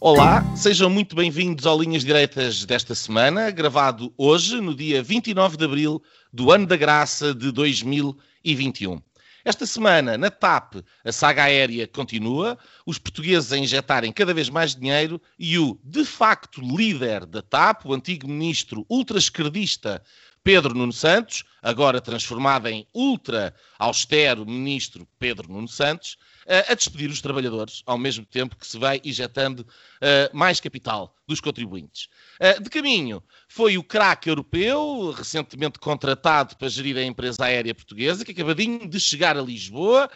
Olá, sejam muito bem-vindos ao Linhas Direitas desta semana, gravado hoje, no dia 29 de abril do ano da graça de 2021. Esta semana, na TAP, a saga aérea continua, os portugueses a injetarem cada vez mais dinheiro e o, de facto, líder da TAP, o antigo ministro ultra-esquerdista Pedro Nuno Santos, agora transformado em ultra-austero ministro Pedro Nuno Santos, a despedir os trabalhadores, ao mesmo tempo que se vai injetando uh, mais capital dos contribuintes. Uh, de caminho, foi o craque europeu, recentemente contratado para gerir a empresa aérea portuguesa, que acabadinho de chegar a Lisboa,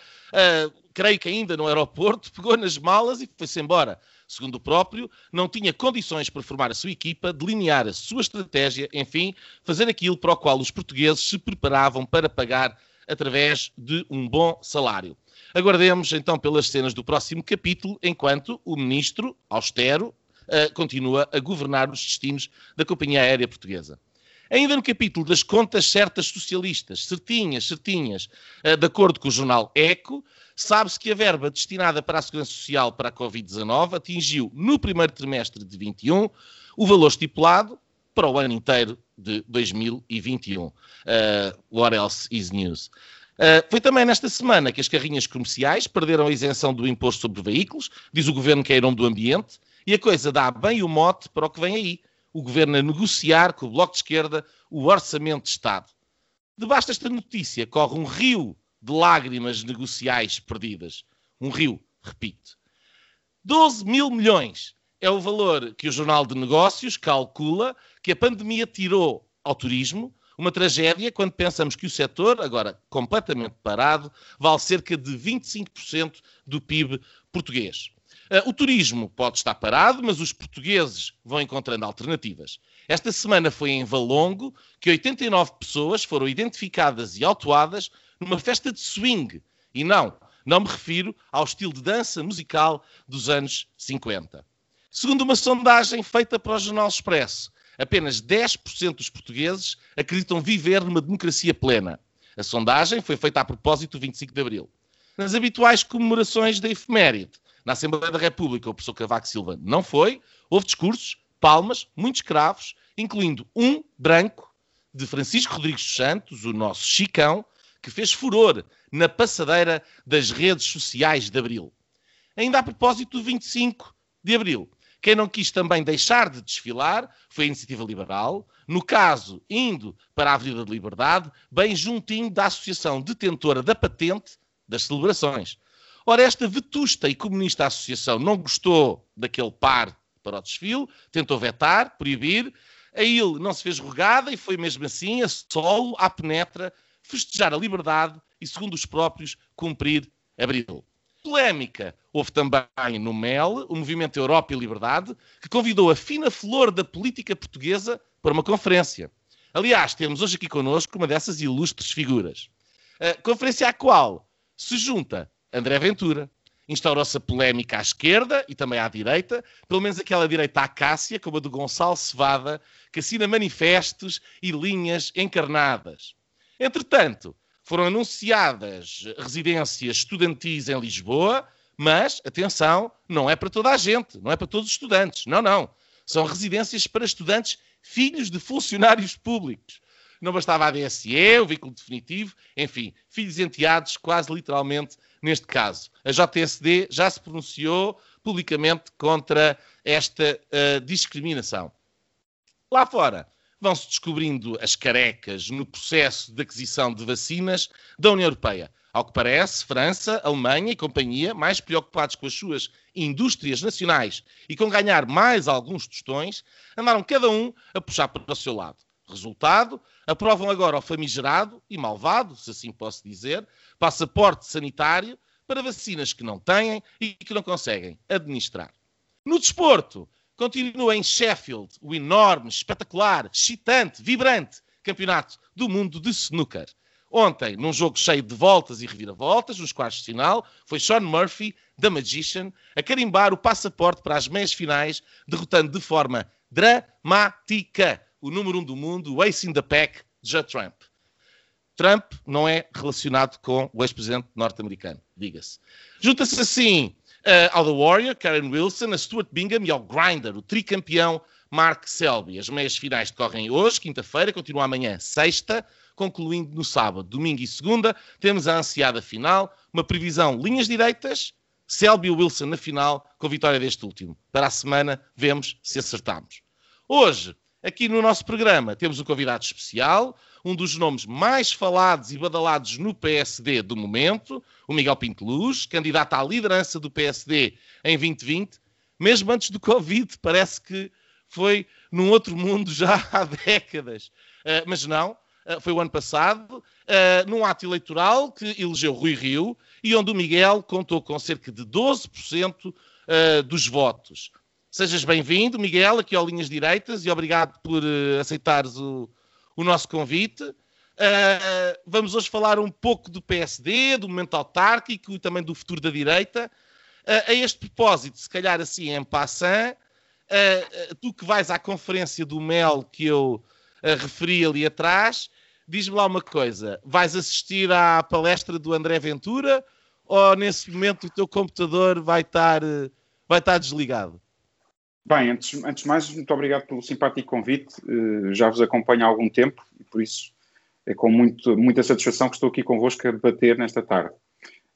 creio que ainda no aeroporto, pegou nas malas e foi-se embora. Segundo o próprio, não tinha condições para formar a sua equipa, delinear a sua estratégia, enfim, fazer aquilo para o qual os portugueses se preparavam para pagar através de um bom salário. Aguardemos então pelas cenas do próximo capítulo, enquanto o ministro, austero, uh, continua a governar os destinos da companhia aérea portuguesa. Ainda no capítulo das contas certas socialistas, certinhas, certinhas, uh, de acordo com o jornal Eco, sabe-se que a verba destinada para a Segurança Social para a Covid-19 atingiu, no primeiro trimestre de 21, o valor estipulado para o ano inteiro de 2021. Uh, what else is news? Uh, foi também nesta semana que as carrinhas comerciais perderam a isenção do imposto sobre veículos, diz o governo que é em nome do ambiente, e a coisa dá bem o mote para o que vem aí. O governo a negociar com o Bloco de Esquerda o orçamento de Estado. Debaixo desta notícia corre um rio de lágrimas negociais perdidas. Um rio, repito. 12 mil milhões é o valor que o Jornal de Negócios calcula que a pandemia tirou ao turismo, uma tragédia quando pensamos que o setor, agora completamente parado, vale cerca de 25% do PIB português. Uh, o turismo pode estar parado, mas os portugueses vão encontrando alternativas. Esta semana foi em Valongo que 89 pessoas foram identificadas e autuadas numa festa de swing. E não, não me refiro ao estilo de dança musical dos anos 50. Segundo uma sondagem feita para o Jornal Expresso, apenas 10% dos portugueses acreditam viver numa democracia plena. A sondagem foi feita a propósito do 25 de Abril. Nas habituais comemorações da efeméride, na Assembleia da República, o professor Cavaco Silva não foi, houve discursos, palmas, muitos cravos, incluindo um branco de Francisco Rodrigues dos Santos, o nosso Chicão, que fez furor na passadeira das redes sociais de Abril. Ainda a propósito do 25 de Abril, quem não quis também deixar de desfilar foi a Iniciativa Liberal, no caso, indo para a Avenida de Liberdade, bem juntinho da associação detentora da patente das celebrações. Ora, esta vetusta e comunista associação não gostou daquele par para o desfile, tentou vetar, proibir, a ele não se fez rogada e foi mesmo assim, a solo, à penetra, festejar a liberdade e, segundo os próprios, cumprir abril. Polémica houve também no MEL, o Movimento Europa e Liberdade, que convidou a fina flor da política portuguesa para uma conferência. Aliás, temos hoje aqui connosco uma dessas ilustres figuras. A conferência à qual se junta André Ventura. Instaurou-se a polémica à esquerda e também à direita, pelo menos aquela direita à Cássia, como a do Gonçalo Cevada, que assina manifestos e linhas encarnadas. Entretanto, foram anunciadas residências estudantis em Lisboa, mas, atenção, não é para toda a gente, não é para todos os estudantes. Não, não. São residências para estudantes filhos de funcionários públicos. Não bastava a DSE, o veículo definitivo, enfim, filhos enteados, quase literalmente, neste caso. A JSD já se pronunciou publicamente contra esta uh, discriminação. Lá fora, vão-se descobrindo as carecas no processo de aquisição de vacinas da União Europeia. Ao que parece, França, Alemanha e companhia, mais preocupados com as suas indústrias nacionais e com ganhar mais alguns tostões, andaram cada um a puxar para o seu lado. Resultado, aprovam agora o famigerado e malvado, se assim posso dizer, passaporte sanitário para vacinas que não têm e que não conseguem administrar. No desporto, continua em Sheffield o enorme, espetacular, excitante, vibrante campeonato do mundo de snooker. Ontem, num jogo cheio de voltas e reviravoltas, nos quartos de final, foi Sean Murphy, da Magician, a carimbar o passaporte para as meias finais, derrotando de forma dramática o número um do mundo, o ace in the pack, Judd Trump. Trump não é relacionado com o ex-presidente norte-americano, diga-se. Junta-se assim ao The Warrior, Karen Wilson, a Stuart Bingham e ao Grinder, o tricampeão Mark Selby. As meias finais decorrem hoje, quinta-feira, continua amanhã, sexta, concluindo no sábado, domingo e segunda. Temos a ansiada final, uma previsão linhas direitas, Selby e Wilson na final, com vitória deste último. Para a semana, vemos se acertamos. Hoje, aqui no nosso programa, temos um convidado especial, um dos nomes mais falados e badalados no PSD do momento, o Miguel Pinto Luz, candidato à liderança do PSD em 2020, mesmo antes do Covid, parece que foi num outro mundo já há décadas. Uh, mas não, uh, foi o ano passado, uh, num ato eleitoral que elegeu Rui Rio e onde o Miguel contou com cerca de 12% dos votos. Sejas bem-vindo, Miguel, aqui ao Linhas Direitas e obrigado por aceitares o, o nosso convite. Uh, vamos hoje falar um pouco do PSD, do momento autárquico e também do futuro da direita. Uh, a este propósito, se calhar assim em passant, uh, tu que vais à conferência do MEL que eu referi ali atrás, diz-me lá uma coisa: vais assistir à palestra do André Ventura ou nesse momento o teu computador vai estar, vai estar desligado? Bem, antes, antes de mais, muito obrigado pelo simpático convite. Uh, já vos acompanho há algum tempo e por isso é com muito, muita satisfação que estou aqui convosco a debater nesta tarde.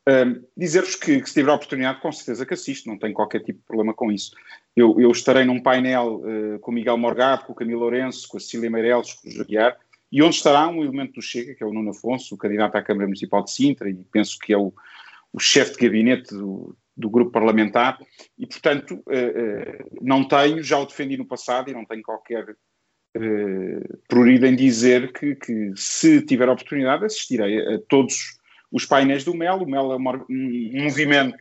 Uh, Dizer-vos que, que, se tiver a oportunidade, com certeza que assisto, não tenho qualquer tipo de problema com isso. Eu, eu estarei num painel uh, com o Miguel Morgado, com o Camilo Lourenço, com a Cecília Meireles, com o Jaguiar, e onde estará um elemento do Chega, que é o Nuno Afonso, o candidato à Câmara Municipal de Sintra, e penso que é o, o chefe de gabinete do, do grupo parlamentar e, portanto, eh, eh, não tenho, já o defendi no passado e não tenho qualquer eh, prurido em dizer que, que, se tiver oportunidade, assistirei a, todos os painéis do MEL. O MEL é um movimento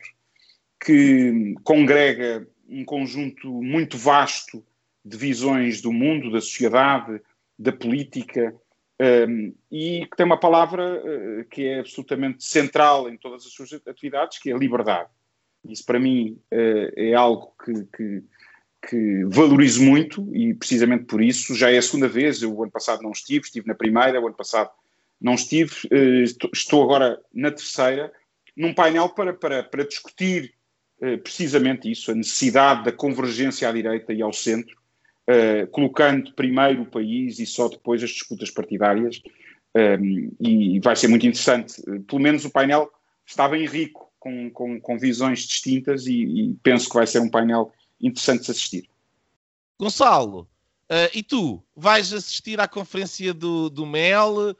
que congrega um conjunto muito vasto de visões do mundo, da sociedade, da política, um, e que tem uma palavra uh, que é absolutamente central em todas as suas atividades, que é a liberdade. Isso para mim uh, é algo que, que, que, valorizo muito e precisamente por isso já é a segunda vez. Eu o ano passado não estive, estive na primeira, o ano passado não estive, uh, estou agora na terceira, num painel para, para, para discutir uh, precisamente isso, a necessidade da convergência à direita e ao centro, colocando primeiro o país e só depois as disputas partidárias. Um, e vai ser muito interessante. Pelo menos o painel está bem rico com, com, com visões distintas e, e, penso que vai ser um painel interessante de assistir. Gonçalo, uh, e tu vais assistir à conferência do, do MEL? Uh,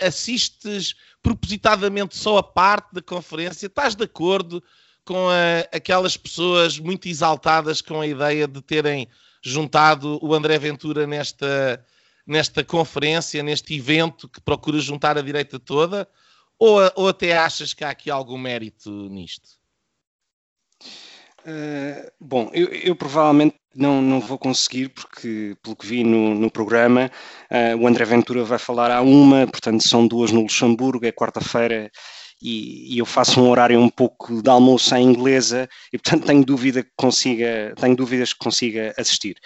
assistes propositadamente só a parte da conferência? Estás de acordo com aquelas pessoas muito exaltadas com a ideia de terem juntado o André Ventura nesta, nesta conferência, neste evento que procura juntar a direita toda? Ou, ou até achas que há aqui algum mérito nisto? Uh, bom, eu, eu, provavelmente não, não vou conseguir, porque, pelo que vi no, no programa, uh, o André Ventura vai falar à uma, portanto são duas no Luxemburgo, é quarta-feira, e, e, eu faço um horário um pouco de almoço em inglesa, e portanto tenho, dúvida que consiga, tenho dúvidas que consiga assistir.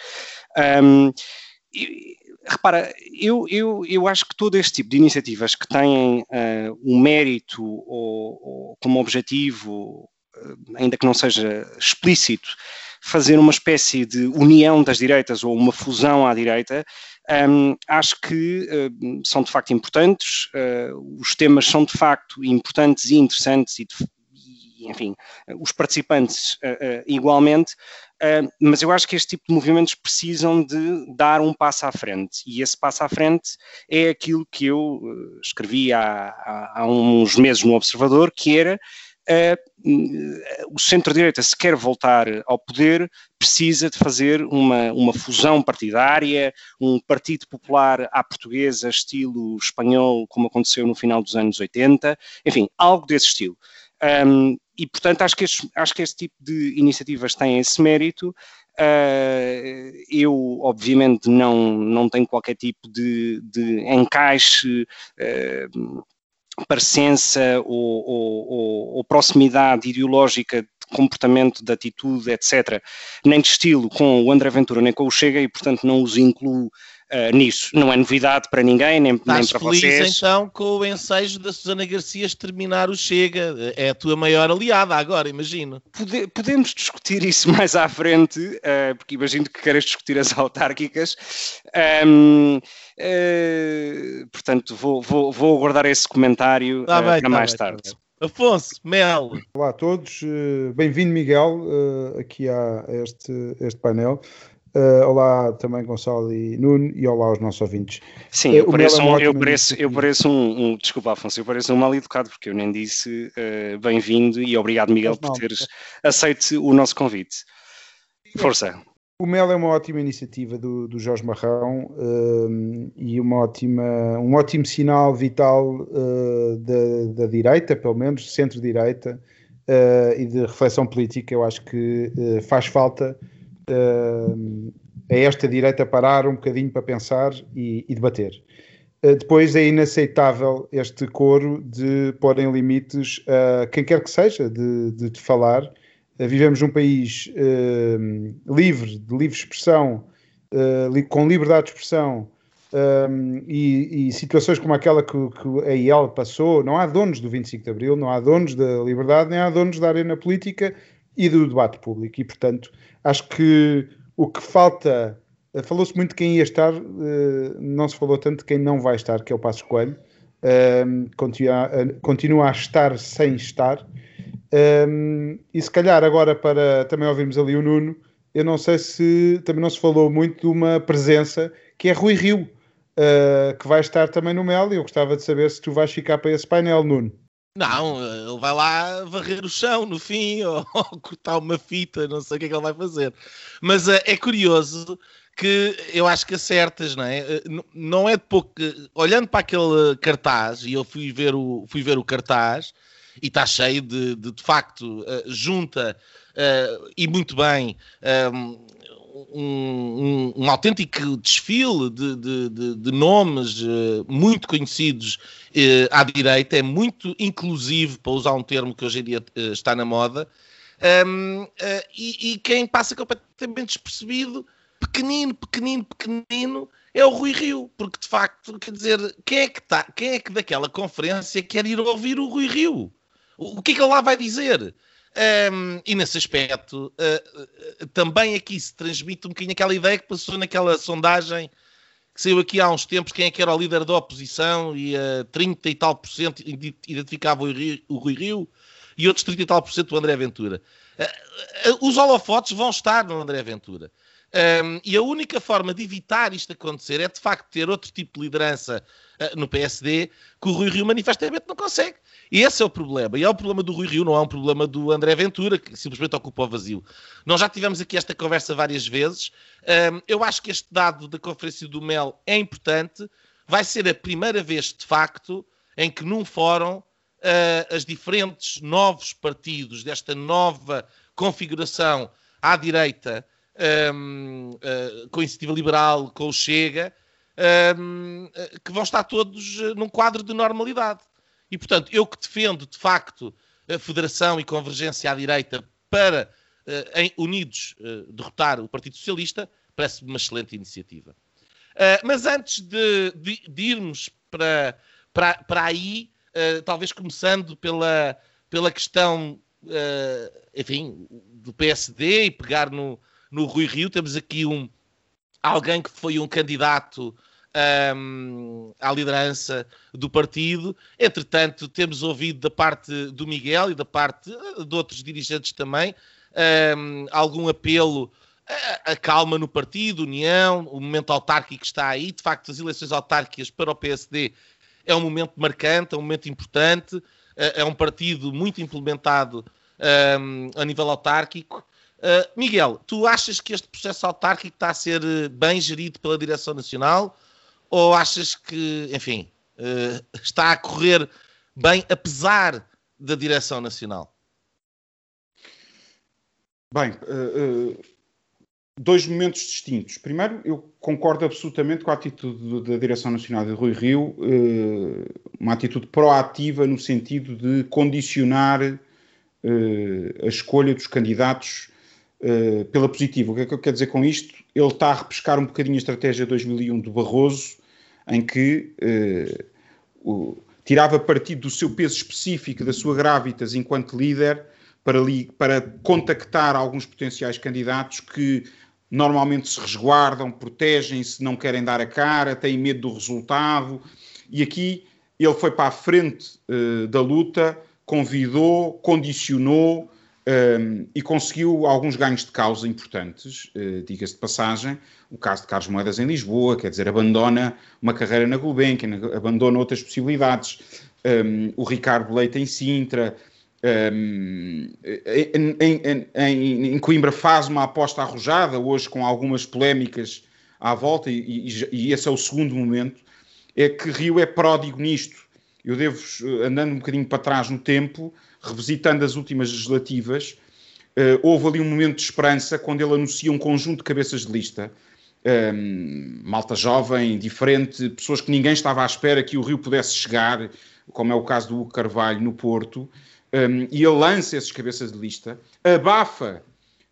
Um, repara, eu, eu, eu acho que todo este tipo de iniciativas que têm uh, um mérito ou, ou como objetivo, uh, ainda que não seja explícito, fazer uma espécie de união das direitas ou uma fusão à direita, um, acho que uh, são de facto importantes, os temas são de facto importantes e interessantes e, de, enfim, os participantes igualmente, Uh, mas eu acho que este tipo de movimentos precisam de dar um passo à frente. E esse passo à frente é aquilo que eu escrevi há, há, uns meses no Observador, que era o centro-direita, se quer voltar ao poder, precisa de fazer uma, uma fusão partidária, um partido popular à portuguesa, estilo espanhol, como aconteceu no final dos anos 80, enfim, algo desse estilo. Um, e, portanto, acho que, este, acho que este tipo de iniciativas têm esse mérito. Uh, eu, obviamente, não, não tenho qualquer tipo de, de encaixe, uh, parecença ou, ou, ou, proximidade ideológica de comportamento, de atitude, etc., nem de estilo com o André Ventura nem com o Chega e, portanto, não os incluo uh, nisso. Não é novidade para ninguém, nem, nem para feliz, vocês. então com o ensejo da Susana Garcia terminar o Chega. É a tua maior aliada agora, imagino. Pode, podemos discutir isso mais à frente, uh, porque imagino que queres discutir as autárquicas. Um, uh, eh, portanto, vou, vou, vou aguardar esse comentário tá bem, para tá mais bem, tá tarde. Tá Afonso, Mel. Olá a todos, bem-vindo Miguel aqui a este, este painel. Uh, olá também Gonçalo e Nuno e olá aos nossos ouvintes. Sim, eu pareço, um, eu pareço, eu pareço um, um, desculpa Afonso, eu pareço um mal educado porque eu nem disse uh, bem-vindo e obrigado Miguel por teres aceito o nosso convite. Força. O Mel é uma ótima iniciativa do, do Jorge Marrão uh, e uma ótima, um ótimo sinal vital da, da, direita, pelo menos centro-direita, e de reflexão política. Eu acho que faz falta uh, a esta direita parar um bocadinho para pensar e, e debater. Uh, depois é inaceitável este coro de porem limites a quem quer que seja de, de, de falar. Uh, vivemos num país livre, de livre expressão, li, com liberdade de expressão, um, e, e, situações como aquela que, que a IEL passou, não há donos do 25 de Abril, não há donos da liberdade, nem há donos da arena política e do debate público. E, portanto, acho que o que falta. Eh, falou-se muito de quem ia estar, eh, não se falou tanto de quem não vai estar, que é o Passo Coelho. Ehm, continua, continua a estar sem estar. Ehm, e se calhar agora para também ouvirmos ali o Nuno, eu não sei se também não se falou muito de uma presença que é Rui Rio, eh, que vai estar também no Mel, e eu gostava de saber se tu vais ficar para esse painel, Nuno. Não, ele vai lá varrer o chão no fim ou, ou, cortar uma fita, não sei o que é que ele vai fazer. Mas uh, é curioso que eu acho que acertas, não é? Uh, não é de pouco. Olhando para aquele cartaz, e eu fui ver o, fui ver o cartaz, e está cheio de, de, de facto, uh, junta e muito bem um, um, um, autêntico desfile de, de, de, de nomes uh, muito conhecidos uh, à direita, é muito inclusivo, para usar um termo que hoje em dia uh, está na moda, um, e, e, quem passa completamente despercebido, pequenino, pequenino, pequenino, é o Rui Rio, porque de facto, quer dizer, quem é que, tá, quem é que daquela conferência quer ir ouvir o Rui Rio? O, o que é que ele lá vai dizer? Um, e nesse aspecto, uh, também aqui se transmite um bocadinho aquela ideia que passou naquela sondagem que saiu aqui há uns tempos, quem é que era o líder da oposição, e uh, 30 e tal por cento identificava o, Rio, o Rui Rio, e outros 30 e tal por cento o André Ventura. Uh, os holofotes vão estar no André Ventura. Um, e a única forma de evitar isto acontecer é de facto ter outro tipo de liderança uh, no PSD que o Rui Rio manifestamente não consegue. E esse é o problema. E é o problema do Rui Rio, não é um problema do André Ventura, que simplesmente ocupa o vazio. Nós já tivemos aqui esta conversa várias vezes. Um, eu acho que este dado da Conferência do Mel é importante. Vai ser a primeira vez, de facto, em que num fórum uh, as diferentes novos partidos desta nova configuração à direita, um, uh, com a Iniciativa Liberal, com o Chega, um, que vão estar todos num quadro de normalidade. E, portanto, eu que defendo, de facto, a federação e convergência à direita para, uh, em, unidos, uh, derrotar o Partido Socialista, parece-me uma excelente iniciativa. Mas antes de, de, de, irmos para, para, para aí, talvez começando pela, pela questão, enfim, do PSD e pegar no, no Rui Rio, temos aqui um, alguém que foi um candidato um, à liderança do partido. Entretanto, temos ouvido da parte do Miguel e da parte eh, de outros dirigentes também um, algum apelo a, calma no partido, união, o momento autárquico está aí. De facto, as eleições autárquicas para o PSD é um momento marcante, é um momento importante, é, é um partido muito implementado um, a nível autárquico. Uh, Miguel, tu achas que este processo autárquico está a ser eh, bem gerido pela Direção Nacional? Ou achas que, enfim, uh, está a correr bem, apesar da direção nacional? Bem, uh, dois momentos distintos. Primeiro, eu concordo absolutamente com a atitude da Direção Nacional de Rui Rio, uma atitude proativa no sentido de condicionar a escolha dos candidatos pela positiva. O que é que eu quero dizer com isto? Ele está a repescar um bocadinho a estratégia 2001 do Barroso, em que o, tirava partido do seu peso específico, da sua gravitas enquanto líder, para, li, para contactar alguns potenciais candidatos que normalmente se resguardam, protegem-se, não querem dar a cara, têm medo do resultado. E aqui ele foi para a frente uh, da luta, convidou, condicionou um, eh, e conseguiu alguns ganhos de causa importantes, uh, diga-se de passagem. O caso de Carlos Moedas em Lisboa, quer dizer, abandona uma carreira na Gulbenkian, abandona outras possibilidades. Um, o Ricardo Leite em Sintra, um, em, em, em, em, Coimbra faz uma aposta arrojada, hoje com algumas polémicas à volta, e, e, e, esse é o segundo momento, é que Rio é pródigo nisto. Eu devo, andando um bocadinho para trás no tempo, revisitando as últimas legislativas, uh, houve ali um momento de esperança quando ele anuncia um conjunto de cabeças de lista, um, malta jovem, diferente, pessoas que ninguém estava à espera que o Rio pudesse chegar, como é o caso do Carvalho no Porto, um, e ele lança esses cabeças de lista, abafa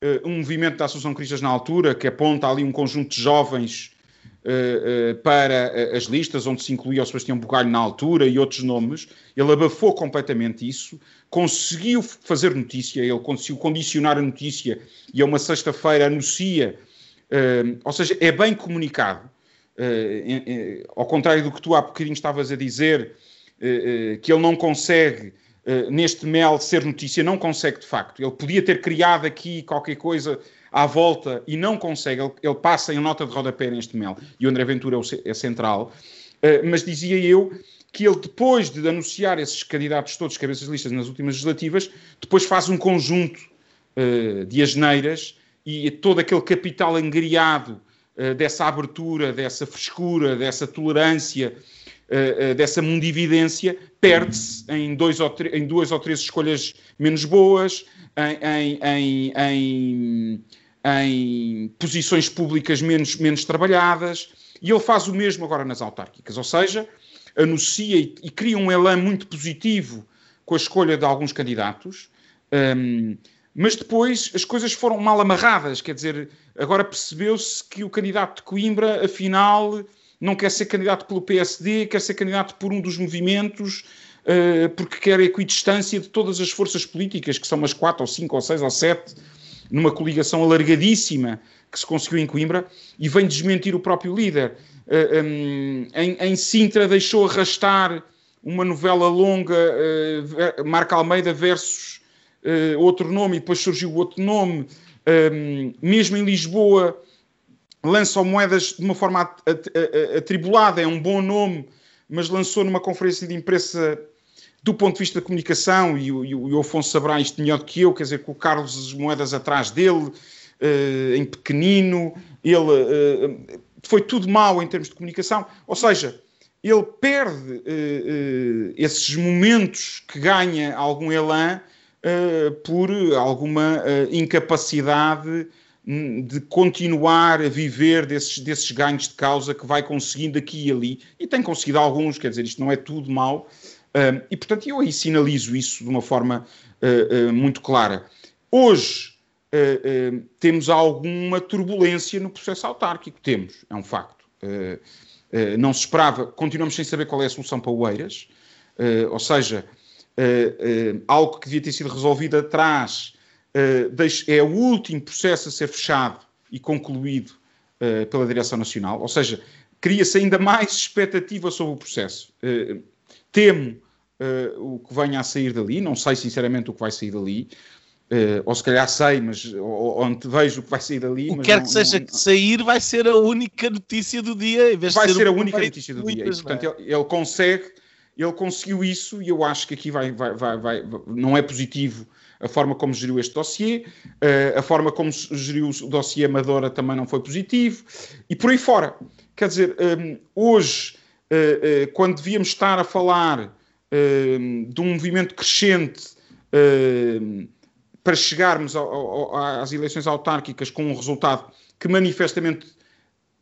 uh, um movimento da Associação Cristas na altura, que aponta ali um conjunto de jovens para as listas, onde se incluía o Sebastião Bugalho na altura e outros nomes. Ele abafou completamente isso, conseguiu fazer notícia, ele conseguiu condicionar a notícia e a uma sexta-feira anuncia, ou seja, é bem comunicado. ao contrário do que tu há bocadinho estavas a dizer, que ele não consegue eh, neste mel ser notícia, não consegue de facto. Ele podia ter criado aqui qualquer coisa à volta e não consegue. Ele, ele passa em nota de rodapé neste mel e o André Ventura é, o, é central. Uh, mas dizia eu que ele, depois de anunciar esses candidatos todos cabeças listas nas últimas legislativas, depois faz um conjunto uh, de asneiras e todo aquele capital angriado uh, dessa abertura, dessa frescura, dessa tolerância uh, dessa mundividência perde-se em, em duas ou três escolhas menos boas, em, em, em posições públicas menos, menos trabalhadas, e ele faz o mesmo agora nas autárquicas, ou seja, anuncia e, e cria um elan muito positivo com a escolha de alguns candidatos, um, mas depois as coisas foram mal amarradas, quer dizer, agora percebeu-se que o candidato de Coimbra, afinal, não quer ser candidato pelo PSD, quer ser candidato por um dos movimentos, uh, porque quer equidistância de todas as forças políticas, que são umas quatro, ou cinco, ou seis, ou sete, numa coligação alargadíssima que se conseguiu em Coimbra, e vem desmentir o próprio líder. Uh, eh, um, em, em, Sintra deixou arrastar uma novela longa, uh, Marca Almeida versus outro nome, e depois surgiu outro nome. Um, mesmo em Lisboa, lançam moedas de uma forma atribulada, é um bom nome, mas lançou numa conferência de imprensa do ponto de vista da comunicação, e o, e o Afonso saberá isto melhor do que eu, quer dizer, com o Carlos Moedas atrás dele, uh, em pequenino, ele uh, foi tudo mau em termos de comunicação, ou seja, ele perde uh, esses momentos que ganha algum elan por alguma incapacidade de continuar a viver desses, desses ganhos de causa que vai conseguindo aqui e ali, e tem conseguido alguns, quer dizer, isto não é tudo mau, uh, e portanto eu aí sinalizo isso de uma forma uh, uh, muito clara. Hoje temos alguma turbulência no processo autárquico, temos, é um facto. não se esperava, continuamos sem saber qual é a solução para o Eiras, ou seja, algo que devia ter sido resolvido atrás uh, é o último processo a ser fechado e concluído uh, pela Direção Nacional, ou seja, cria-se ainda mais expectativa sobre o processo. Uh, temo o que venha a sair dali, não sei sinceramente o que vai sair dali, Uh, ou se calhar sei, mas ou, onde vejo o que vai sair dali. O que quer que seja não, que sair, vai ser a única notícia do dia. Em vez vai de ser, ser a única notícia do dia. E, portanto, é? ele, ele, consegue, ele conseguiu isso e eu acho que aqui vai, vai, vai, vai não é positivo a forma como geriu este dossiê, uh, a forma como geriu o dossiê Amadora também não foi positivo, e por aí fora. Quer dizer, um, hoje, uh, uh, quando devíamos estar a falar de um movimento crescente para chegarmos ao, ao, às eleições autárquicas com um resultado que manifestamente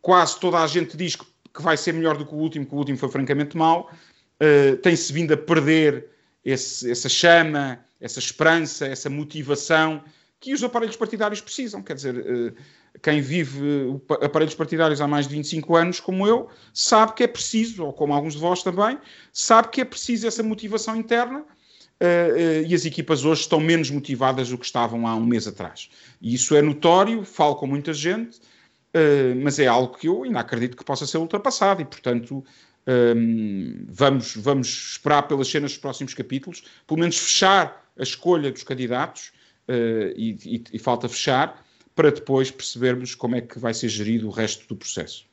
quase toda a gente diz que, vai ser melhor do que o último, que o último foi francamente mau. Tem-se vindo a perder esse, essa chama, essa esperança, essa motivação que os aparelhos partidários precisam. Quer dizer, uh, quem vive aparelhos partidários há mais de 25 anos, como eu, sabe que é preciso, ou como alguns de vós também, sabe que é preciso essa motivação interna. Uh, e as equipas hoje estão menos motivadas do que estavam há um mês atrás. E isso é notório, falo com muita gente, mas é algo que eu ainda acredito que possa ser ultrapassado e, portanto, um, vamos, vamos esperar pelas cenas dos próximos capítulos, pelo menos fechar a escolha dos candidatos, e, e, e falta fechar, para depois percebermos como é que vai ser gerido o resto do processo.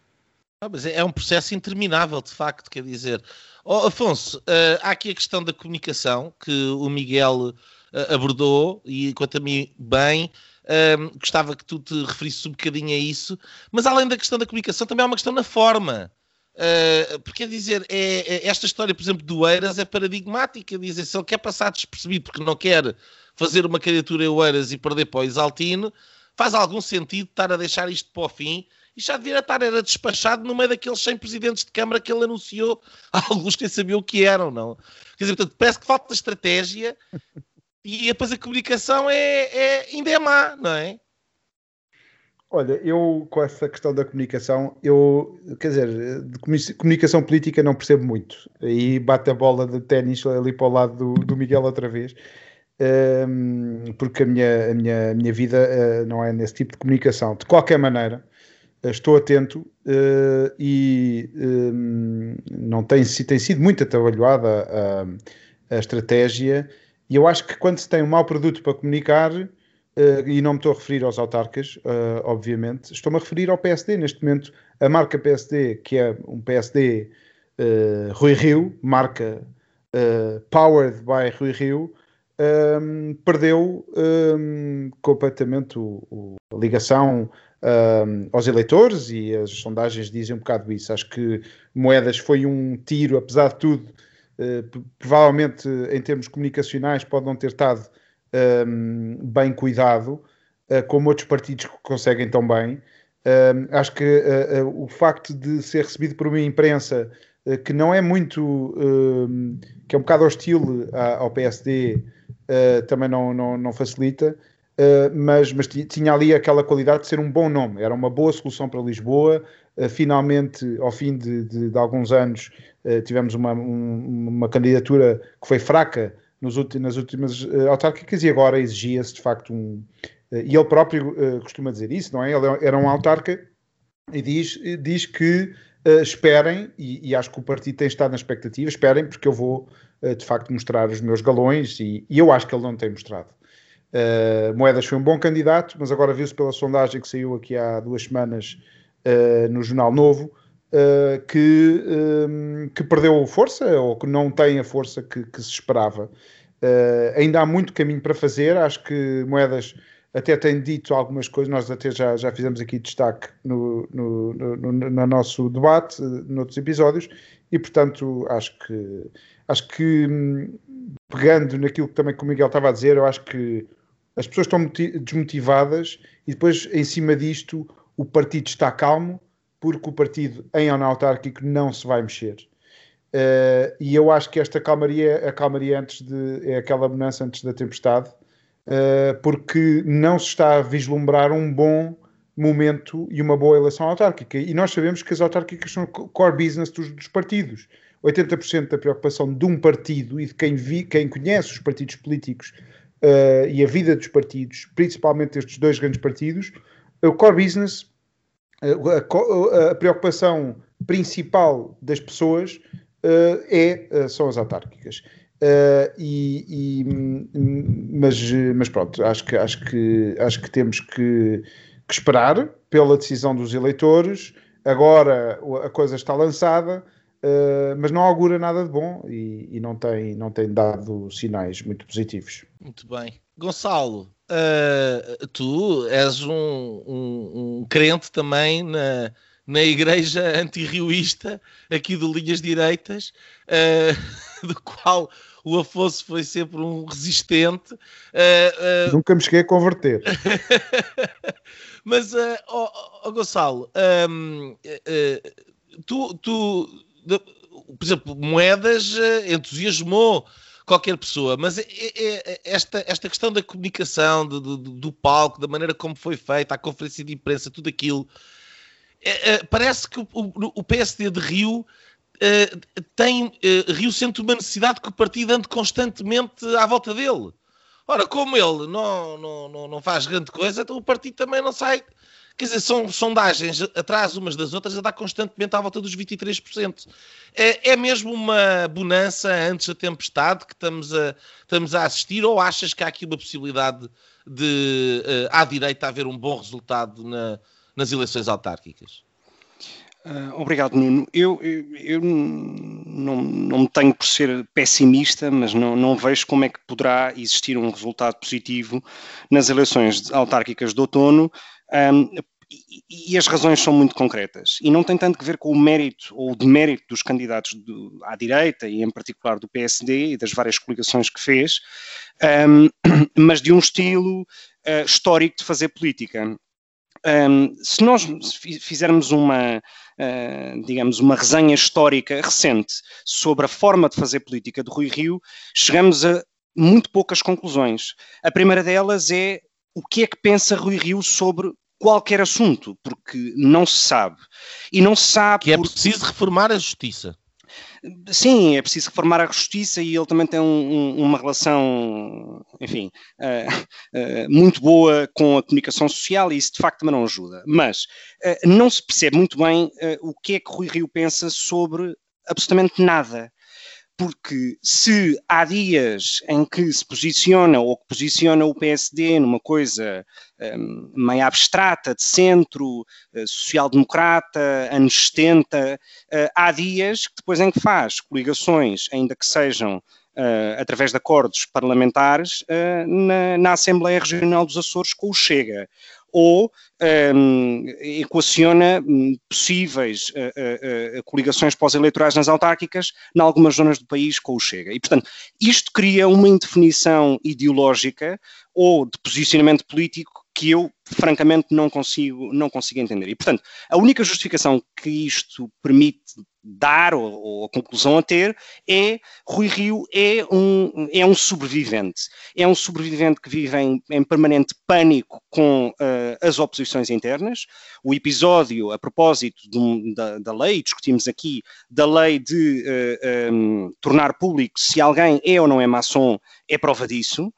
Ah, mas é, é um processo interminável, de facto, quer dizer. Oh, Afonso, uh, há aqui a questão da comunicação que o Miguel uh, abordou e, quanto a mim, bem. Uh, gostava que tu te referisses um bocadinho a isso, mas além da questão da comunicação, também há uma questão na forma. Uh, porque, quer dizer, é, é, esta história, por exemplo, do Eiras é paradigmática. Dizer, se ele quer passar despercebido porque não quer fazer uma candidatura em Eiras e perder para o Exaltino, faz algum sentido estar a deixar isto para o fim e já devia estar era despachado no meio daqueles 100 presidentes de Câmara que ele anunciou, alguns que sabiam o que eram, não? Quer dizer, portanto, parece que falta estratégia e depois a comunicação é, é, ainda é má, não é? Olha, eu com essa questão da comunicação, eu, quer dizer, de comunicação política não percebo muito. Aí bate a bola de ténis ali para o lado do, do Miguel outra vez um, porque a minha, a minha, a minha vida uh, não é nesse tipo de comunicação. De qualquer maneira, uh, estou atento uh, e um, não tem, tem sido muito atabalhoada a, a, estratégia. E eu acho que quando se tem um mau produto para comunicar, e não me estou a referir aos autarcas, obviamente, estou-me a referir ao PSD. Neste momento, a marca PSD, que é um PSD Rui Rio, marca Powered by Rui Rio, um, perdeu um, completamente o, o, a ligação um, aos eleitores e as sondagens dizem um bocado isso. Acho que Moedas foi um tiro, apesar de tudo, uh, provavelmente em termos comunicacionais pode não ter estado bem cuidado, uh, como outros partidos que conseguem tão bem. acho que uh, o facto de ser recebido por uma imprensa que não é muito, que é um bocado hostil ao PSD, uh, também não, não, não facilita, uh, mas, mas tinha ali aquela qualidade de ser um bom nome, era uma boa solução para Lisboa. Uh, finalmente, ao fim de, de, de alguns anos, tivemos uma, um, uma candidatura que foi fraca nos nas últimas autárquicas e agora exigia-se de facto um. e ele próprio costuma dizer isso, não é? Ele era um autarca e diz, diz que Uh, esperem, e, e, acho que o partido tem estado na expectativa, esperem, porque eu vou uh, de facto mostrar os meus galões, e, e, eu acho que ele não tem mostrado. Uh, Moedas foi um bom candidato, mas agora viu-se pela sondagem que saiu aqui há duas semanas no Jornal Novo que, um, que perdeu força, ou que não tem a força que, que se esperava. ainda há muito caminho para fazer, acho que Moedas até tem dito algumas coisas, nós até já, já fizemos aqui destaque no, no, no, no nosso debate, noutros episódios, e portanto acho que, acho que hum, pegando naquilo que também que o Miguel estava a dizer, eu acho que as pessoas estão desmotivadas e depois em cima disto o partido está calmo porque o partido em autárquico não se vai mexer. Uh, e eu acho que esta calmaria, a calmaria antes de, é aquela bonança antes da tempestade, uh, porque não se está a vislumbrar um bom momento e uma boa eleição autárquica. E nós sabemos que as autárquicas são core business dos, dos partidos. 80% da preocupação de um partido e de quem, vi, quem conhece os partidos políticos uh, e a vida dos partidos, principalmente estes dois grandes partidos, o core business, a, a, preocupação principal das pessoas uh, é, são as autárquicas. Uh, e, e, mas, mas pronto, acho que, acho que, acho que temos que, que, esperar pela decisão dos eleitores. Agora a coisa está lançada, uh, mas não augura nada de bom e, e, não, tem, não tem dado sinais muito positivos. Muito bem. Gonçalo, uh, tu és um, um, um crente também na, na igreja antirrioísta aqui de linhas direitas, uh, do qual o Afonso foi sempre um resistente. Uh, uh... Nunca me cheguei a converter. Mas, oh, oh, Gonçalo, um, tu, tu, por exemplo, moedas entusiasmou qualquer pessoa, mas é, é, é esta, esta questão da comunicação, do, do, do, palco, da maneira como foi feita, a conferência de imprensa, tudo aquilo, é, é, parece que o, o, PSD de Rio tem, Rio sente uma necessidade que o partido ande constantemente à volta dele. Ora, como ele não, não, não, não faz grande coisa, então o partido também não sai Quer dizer, são sondagens atrás umas das outras a dar constantemente à volta dos 23%. É, é mesmo uma bonança antes da tempestade que estamos a, estamos a assistir ou achas que há aqui uma possibilidade de, uh, à direita, haver um bom resultado na, nas eleições autárquicas? Uh, obrigado, Nuno. Eu, eu, eu, não, não me tenho por ser pessimista, mas não, não vejo como é que poderá existir um resultado positivo nas eleições autárquicas de outono, um, e, as razões são muito concretas. E não tem tanto que ver com o mérito ou o demérito dos candidatos do, à direita, e em particular do PSD e das várias coligações que fez, um, mas de um estilo uh, histórico de fazer política. Um, se nós fizermos uma, uh, digamos, uma resenha histórica recente sobre a forma de fazer política de Rui Rio, chegamos a muito poucas conclusões. A primeira delas é o que é que pensa Rui Rio sobre qualquer assunto, porque não se sabe. E não se sabe. Que é preciso reformar a justiça. Sim, é preciso reformar a justiça e ele também tem um, um, uma relação, enfim, uh, uh, muito boa com a comunicação social e isso de facto também não ajuda. Mas uh, não se percebe muito bem o que é que Rui Rio pensa sobre absolutamente nada porque se há dias em que se posiciona ou que posiciona o PSD numa coisa um, meio abstrata, de centro, uh, social-democrata, anos 70, uh, há dias que depois em que faz coligações, ainda que sejam uh, através de acordos parlamentares, na, na Assembleia Regional dos Açores com o Chega ou um, equaciona hum, possíveis uh, uh, coligações pós-eleitorais nas autárquicas em algumas zonas do país com o Chega. E, portanto, isto cria uma indefinição ideológica ou de posicionamento político que eu, francamente, não consigo, não consigo entender. E, portanto, a única justificação que isto permite dar, ou, ou, a conclusão a ter, é Rui Rio é um, é um sobrevivente. É um sobrevivente que vive em, em permanente pânico com uh, as oposições internas. O episódio, a propósito de, da, da, lei, discutimos aqui, da lei de uh, eh, um, tornar público se alguém é ou não é maçom, é prova disso.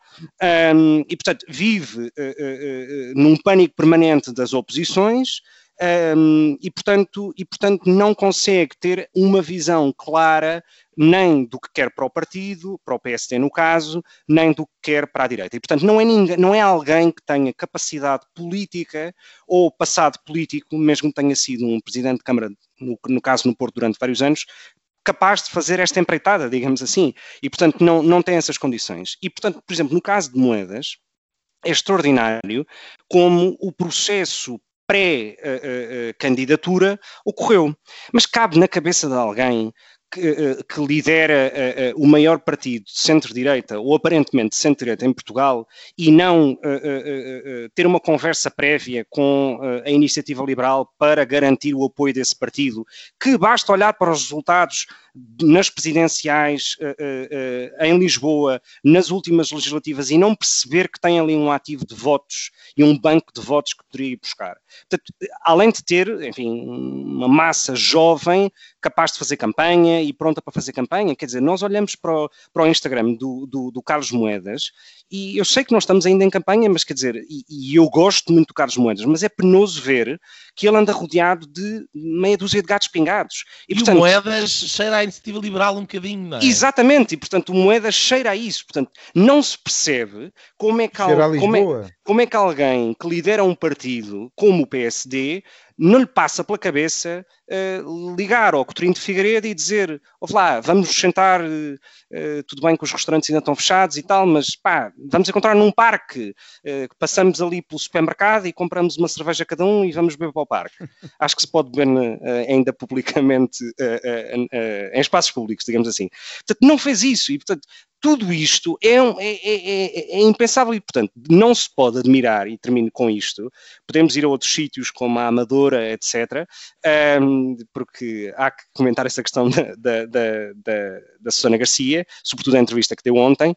Um, e, portanto, vive uh, num pânico permanente das oposições um, e, portanto, e, portanto, não consegue ter uma visão clara nem do que quer para o partido, para o PSD no caso, nem do que quer para a direita. E, portanto, não é, ninguém, não é alguém que tenha capacidade política ou passado político, mesmo que tenha sido um presidente de Câmara, no, no caso no Porto, durante vários anos, capaz de fazer esta empreitada, digamos assim. E, portanto, não, não tem essas condições. E, portanto, por exemplo, no caso de moedas, é extraordinário como o processo pré-candidatura ocorreu. Mas cabe na cabeça de alguém que, eh, que, lidera uh, uh, o maior partido de centro-direita, ou aparentemente centro-direita em Portugal, e não uh, ter uma conversa prévia com a iniciativa liberal para garantir o apoio desse partido, que basta olhar para os resultados nas presidenciais em Lisboa, nas últimas legislativas, e não perceber que tem ali um ativo de votos e um banco de votos que poderia ir buscar. Portanto, além de ter, enfim, uma massa jovem capaz de fazer campanha e pronta para fazer campanha, quer dizer, nós olhamos para o, para o Instagram do, do, do, Carlos Moedas e eu sei que nós estamos ainda em campanha, mas quer dizer, e, e, eu gosto muito do Carlos Moedas, mas é penoso ver que ele anda rodeado de meia dúzia de gatos pingados. E, e portanto, o Moedas cheira à iniciativa liberal um bocadinho, não é? Exatamente, e portanto o Moedas cheira a isso, portanto não se percebe como é que... Cheira a Lisboa. Como é, como é que alguém que lidera um partido como o PSD não lhe passa pela cabeça uh, ligar ao Coutinho de Figueiredo e dizer, ouve lá, vamos sentar, uh, tudo bem que os restaurantes ainda estão fechados e tal, mas pá, vamos encontrar num parque, passamos ali pelo supermercado e compramos uma cerveja cada um e vamos beber para o parque. Acho que se pode beber ainda publicamente em espaços públicos, digamos assim. Portanto, não fez isso e, portanto, tudo isto é, é, é, é, impensável e, portanto, não se pode admirar, e termino com isto, podemos ir a outros sítios como a Amadora, etc., um, porque há que comentar essa questão da, da, da, da, da Susana Garcia, sobretudo a entrevista que deu ontem,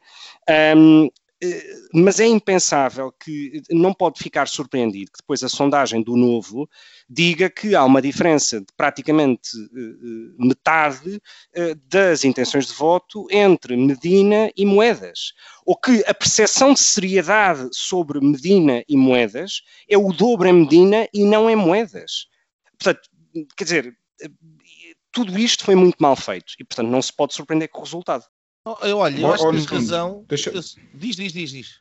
um, eh, mas é impensável que não pode ficar surpreendido que depois a sondagem do Novo diga que há uma diferença de praticamente eh, eh, metade das intenções de voto entre Medina e Moedas. Ou que a percepção de seriedade sobre Medina e Moedas é o dobro em Medina e não em Moedas. Portanto, quer dizer, tudo isto foi muito mal feito e, portanto, não se pode surpreender com o resultado. Oh, olha, eu acho que tens razão. Deixa... Diz, diz, diz, diz.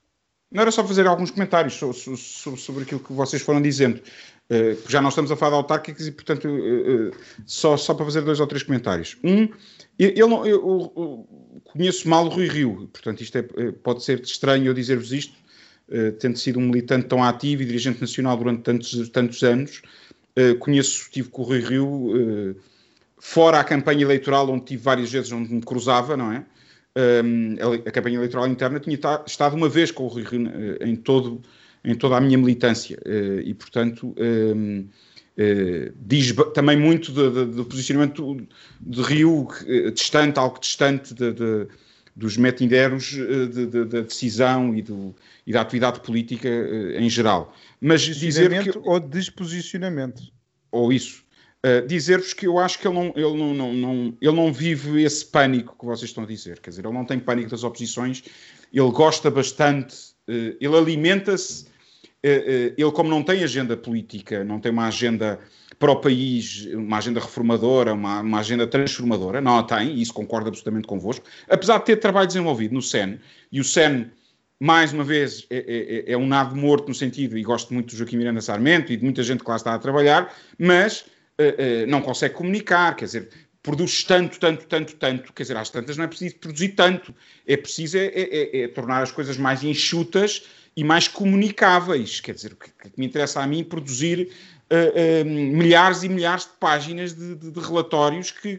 Não era só fazer alguns comentários sobre, aquilo que vocês foram dizendo. Uh, já não estamos a falar de autárquicas e, portanto, uh, uh, só, só para fazer dois ou três comentários. Um, eu, eu, eu, eu conheço mal o Rui Rio, portanto, isto é, pode ser estranho eu dizer-vos isto, tendo sido um militante tão ativo e dirigente nacional durante tantos, tantos anos. Conheço, estive com o Rui Rio, fora a campanha eleitoral, onde tive várias vezes onde me cruzava, não é? a, a, campanha eleitoral interna tinha estado uma vez com o Rui Rio eh, em, todo, em toda a minha militância eh, e, portanto, um, Uh, eh, diz também muito do posicionamento de Rio, distante, algo distante de, de, dos metinderos da decisão e, do, e, da atividade política uh, em geral. Mas dizer que... Ou desposicionamento. Ou isso. Uh, Dizer-vos que eu acho que ele não, ele, não, não, não, ele não vive esse pânico que vocês estão a dizer. Quer dizer, ele não tem pânico das oposições, ele gosta bastante, uh, ele alimenta-se. Uh, ele, como não tem agenda política, não tem uma agenda para o país, uma agenda reformadora, uma, uma agenda transformadora, não a tem, e isso concordo absolutamente convosco, apesar de ter trabalho desenvolvido no SEN, e o SEN mais uma vez, é, é, é, um nado morto no sentido, e gosto muito do Joaquim Miranda Sarmento e de muita gente que lá está a trabalhar, mas uh, uh, não consegue comunicar, quer dizer, produz tanto, tanto, tanto, tanto, quer dizer, às tantas não é preciso produzir tanto, é preciso é, é, é, é tornar as coisas mais enxutas e mais comunicáveis, quer dizer, o que, que, me interessa a mim produzir uh, milhares e milhares de páginas de, de, de relatórios que,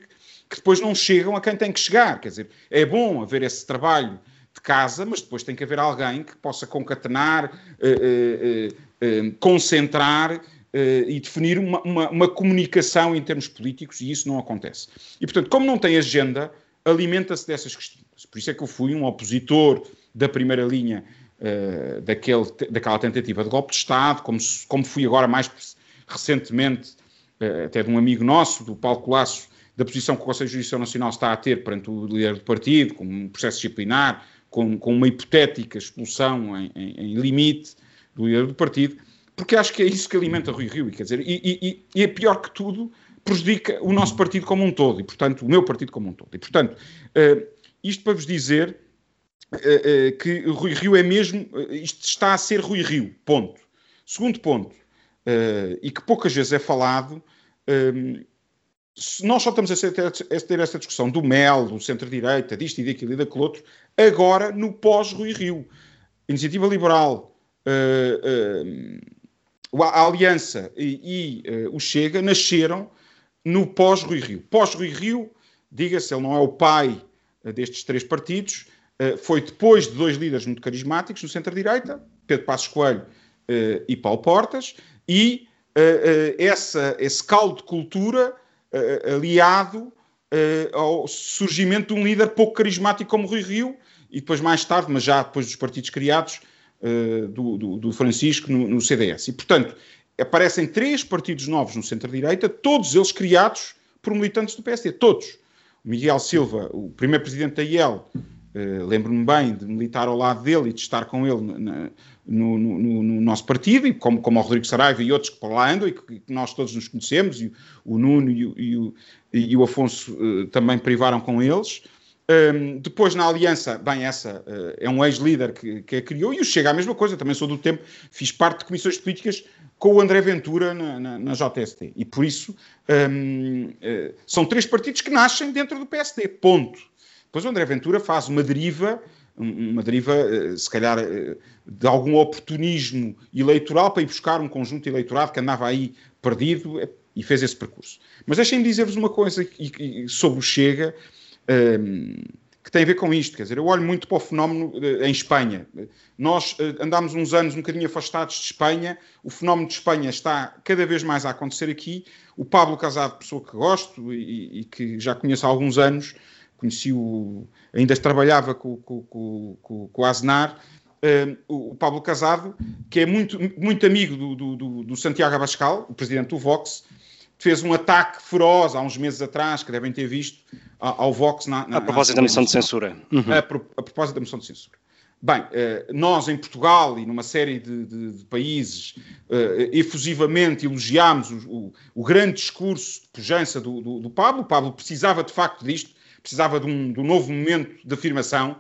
que depois não chegam a quem tem que chegar, quer dizer, é bom haver esse trabalho de casa, mas depois tem que haver alguém que possa concatenar, concentrar uh, e definir uma, uma, uma, comunicação em termos políticos, e isso não acontece. E, portanto, como não tem agenda, alimenta-se dessas questões. Por isso é que eu fui um opositor da primeira linha uh, daquele, daquela tentativa de golpe de Estado, como, como fui agora mais recentemente, uh, até de um amigo nosso, do Paulo Colasso, da posição que o Conselho de Justiça Nacional está a ter perante o líder do partido, com um processo disciplinar, com, com uma hipotética expulsão em, em, em limite do líder do partido, porque acho que é isso que alimenta Rui Rio, quer dizer, e, e, e, é pior que tudo, prejudica o nosso partido como um todo, e portanto, o meu partido como um todo. E portanto, uh, isto para vos dizer uh, uh, que Rui Rio é mesmo, isto está a ser Rui Rio, ponto. Segundo ponto, e que poucas vezes é falado, nós só estamos a ter, esta discussão do MEL, do centro-direita, disto e daquilo e daquele outro, agora no pós-Rui Rio. Iniciativa Liberal, uh, uh, a Aliança e, e uh, o Chega nasceram no pós-Rui Rio. Pós-Rui Rio, diga-se, ele não é o pai destes três partidos, foi depois de dois líderes muito carismáticos no centro-direita, Pedro Passos Coelho e Paulo Portas, e essa, esse caldo de cultura aliado ao surgimento de um líder pouco carismático como Rui Rio, e depois mais tarde, mas já depois dos partidos criados, uh, do, do, do, Francisco no, no, CDS. E, portanto, aparecem três partidos novos no centro-direita, todos eles criados por militantes do PSD, todos. O Miguel Silva, o primeiro presidente da IEL, lembro-me bem de militar ao lado dele e de estar com ele na, no, no, no, nosso partido, e como, como o Rodrigo Saraiva e outros que por lá andam e que, que nós todos nos conhecemos, e o, Nuno e o, e o, e o Afonso uh, também privaram com eles. Um, depois, na Aliança, bem, essa uh, é um ex-líder que, que a criou, e o Chega a mesma coisa, também sou do tempo, fiz parte de comissões políticas com o André Ventura na, na, na JST. E por isso um, uh, são três partidos que nascem dentro do PSD. Ponto. Depois o André Ventura faz uma deriva, uma deriva, uh, se calhar, de algum oportunismo eleitoral para ir buscar um conjunto eleitorado que andava aí perdido e fez esse percurso. Mas deixem-me dizer-vos uma coisa sobre o Chega que tem a ver com isto. Quer dizer, eu olho muito para o fenómeno em Espanha. Nós andámos uns anos um bocadinho afastados de Espanha, o fenómeno de Espanha está cada vez mais a acontecer aqui. O Pablo Casado, pessoa que gosto e que já conheço há alguns anos, conheci-o, ainda trabalhava com, com, com, com o Aznar, uh, o, o, Pablo Casado, que é muito, muito amigo do, do, do Santiago Abascal, o presidente do Vox, fez um ataque feroz há uns meses atrás, que devem ter visto, ao Vox. Na, na, a propósito na, da moção de censura. Uhum. A, a, propósito da moção de censura. Bem, eh, nós em Portugal e numa série de, de, de países uh, efusivamente elogiámos o, o, o, grande discurso de pujança do, do, do, Pablo. O Pablo precisava de facto disto, precisava de um, de um novo momento de afirmação.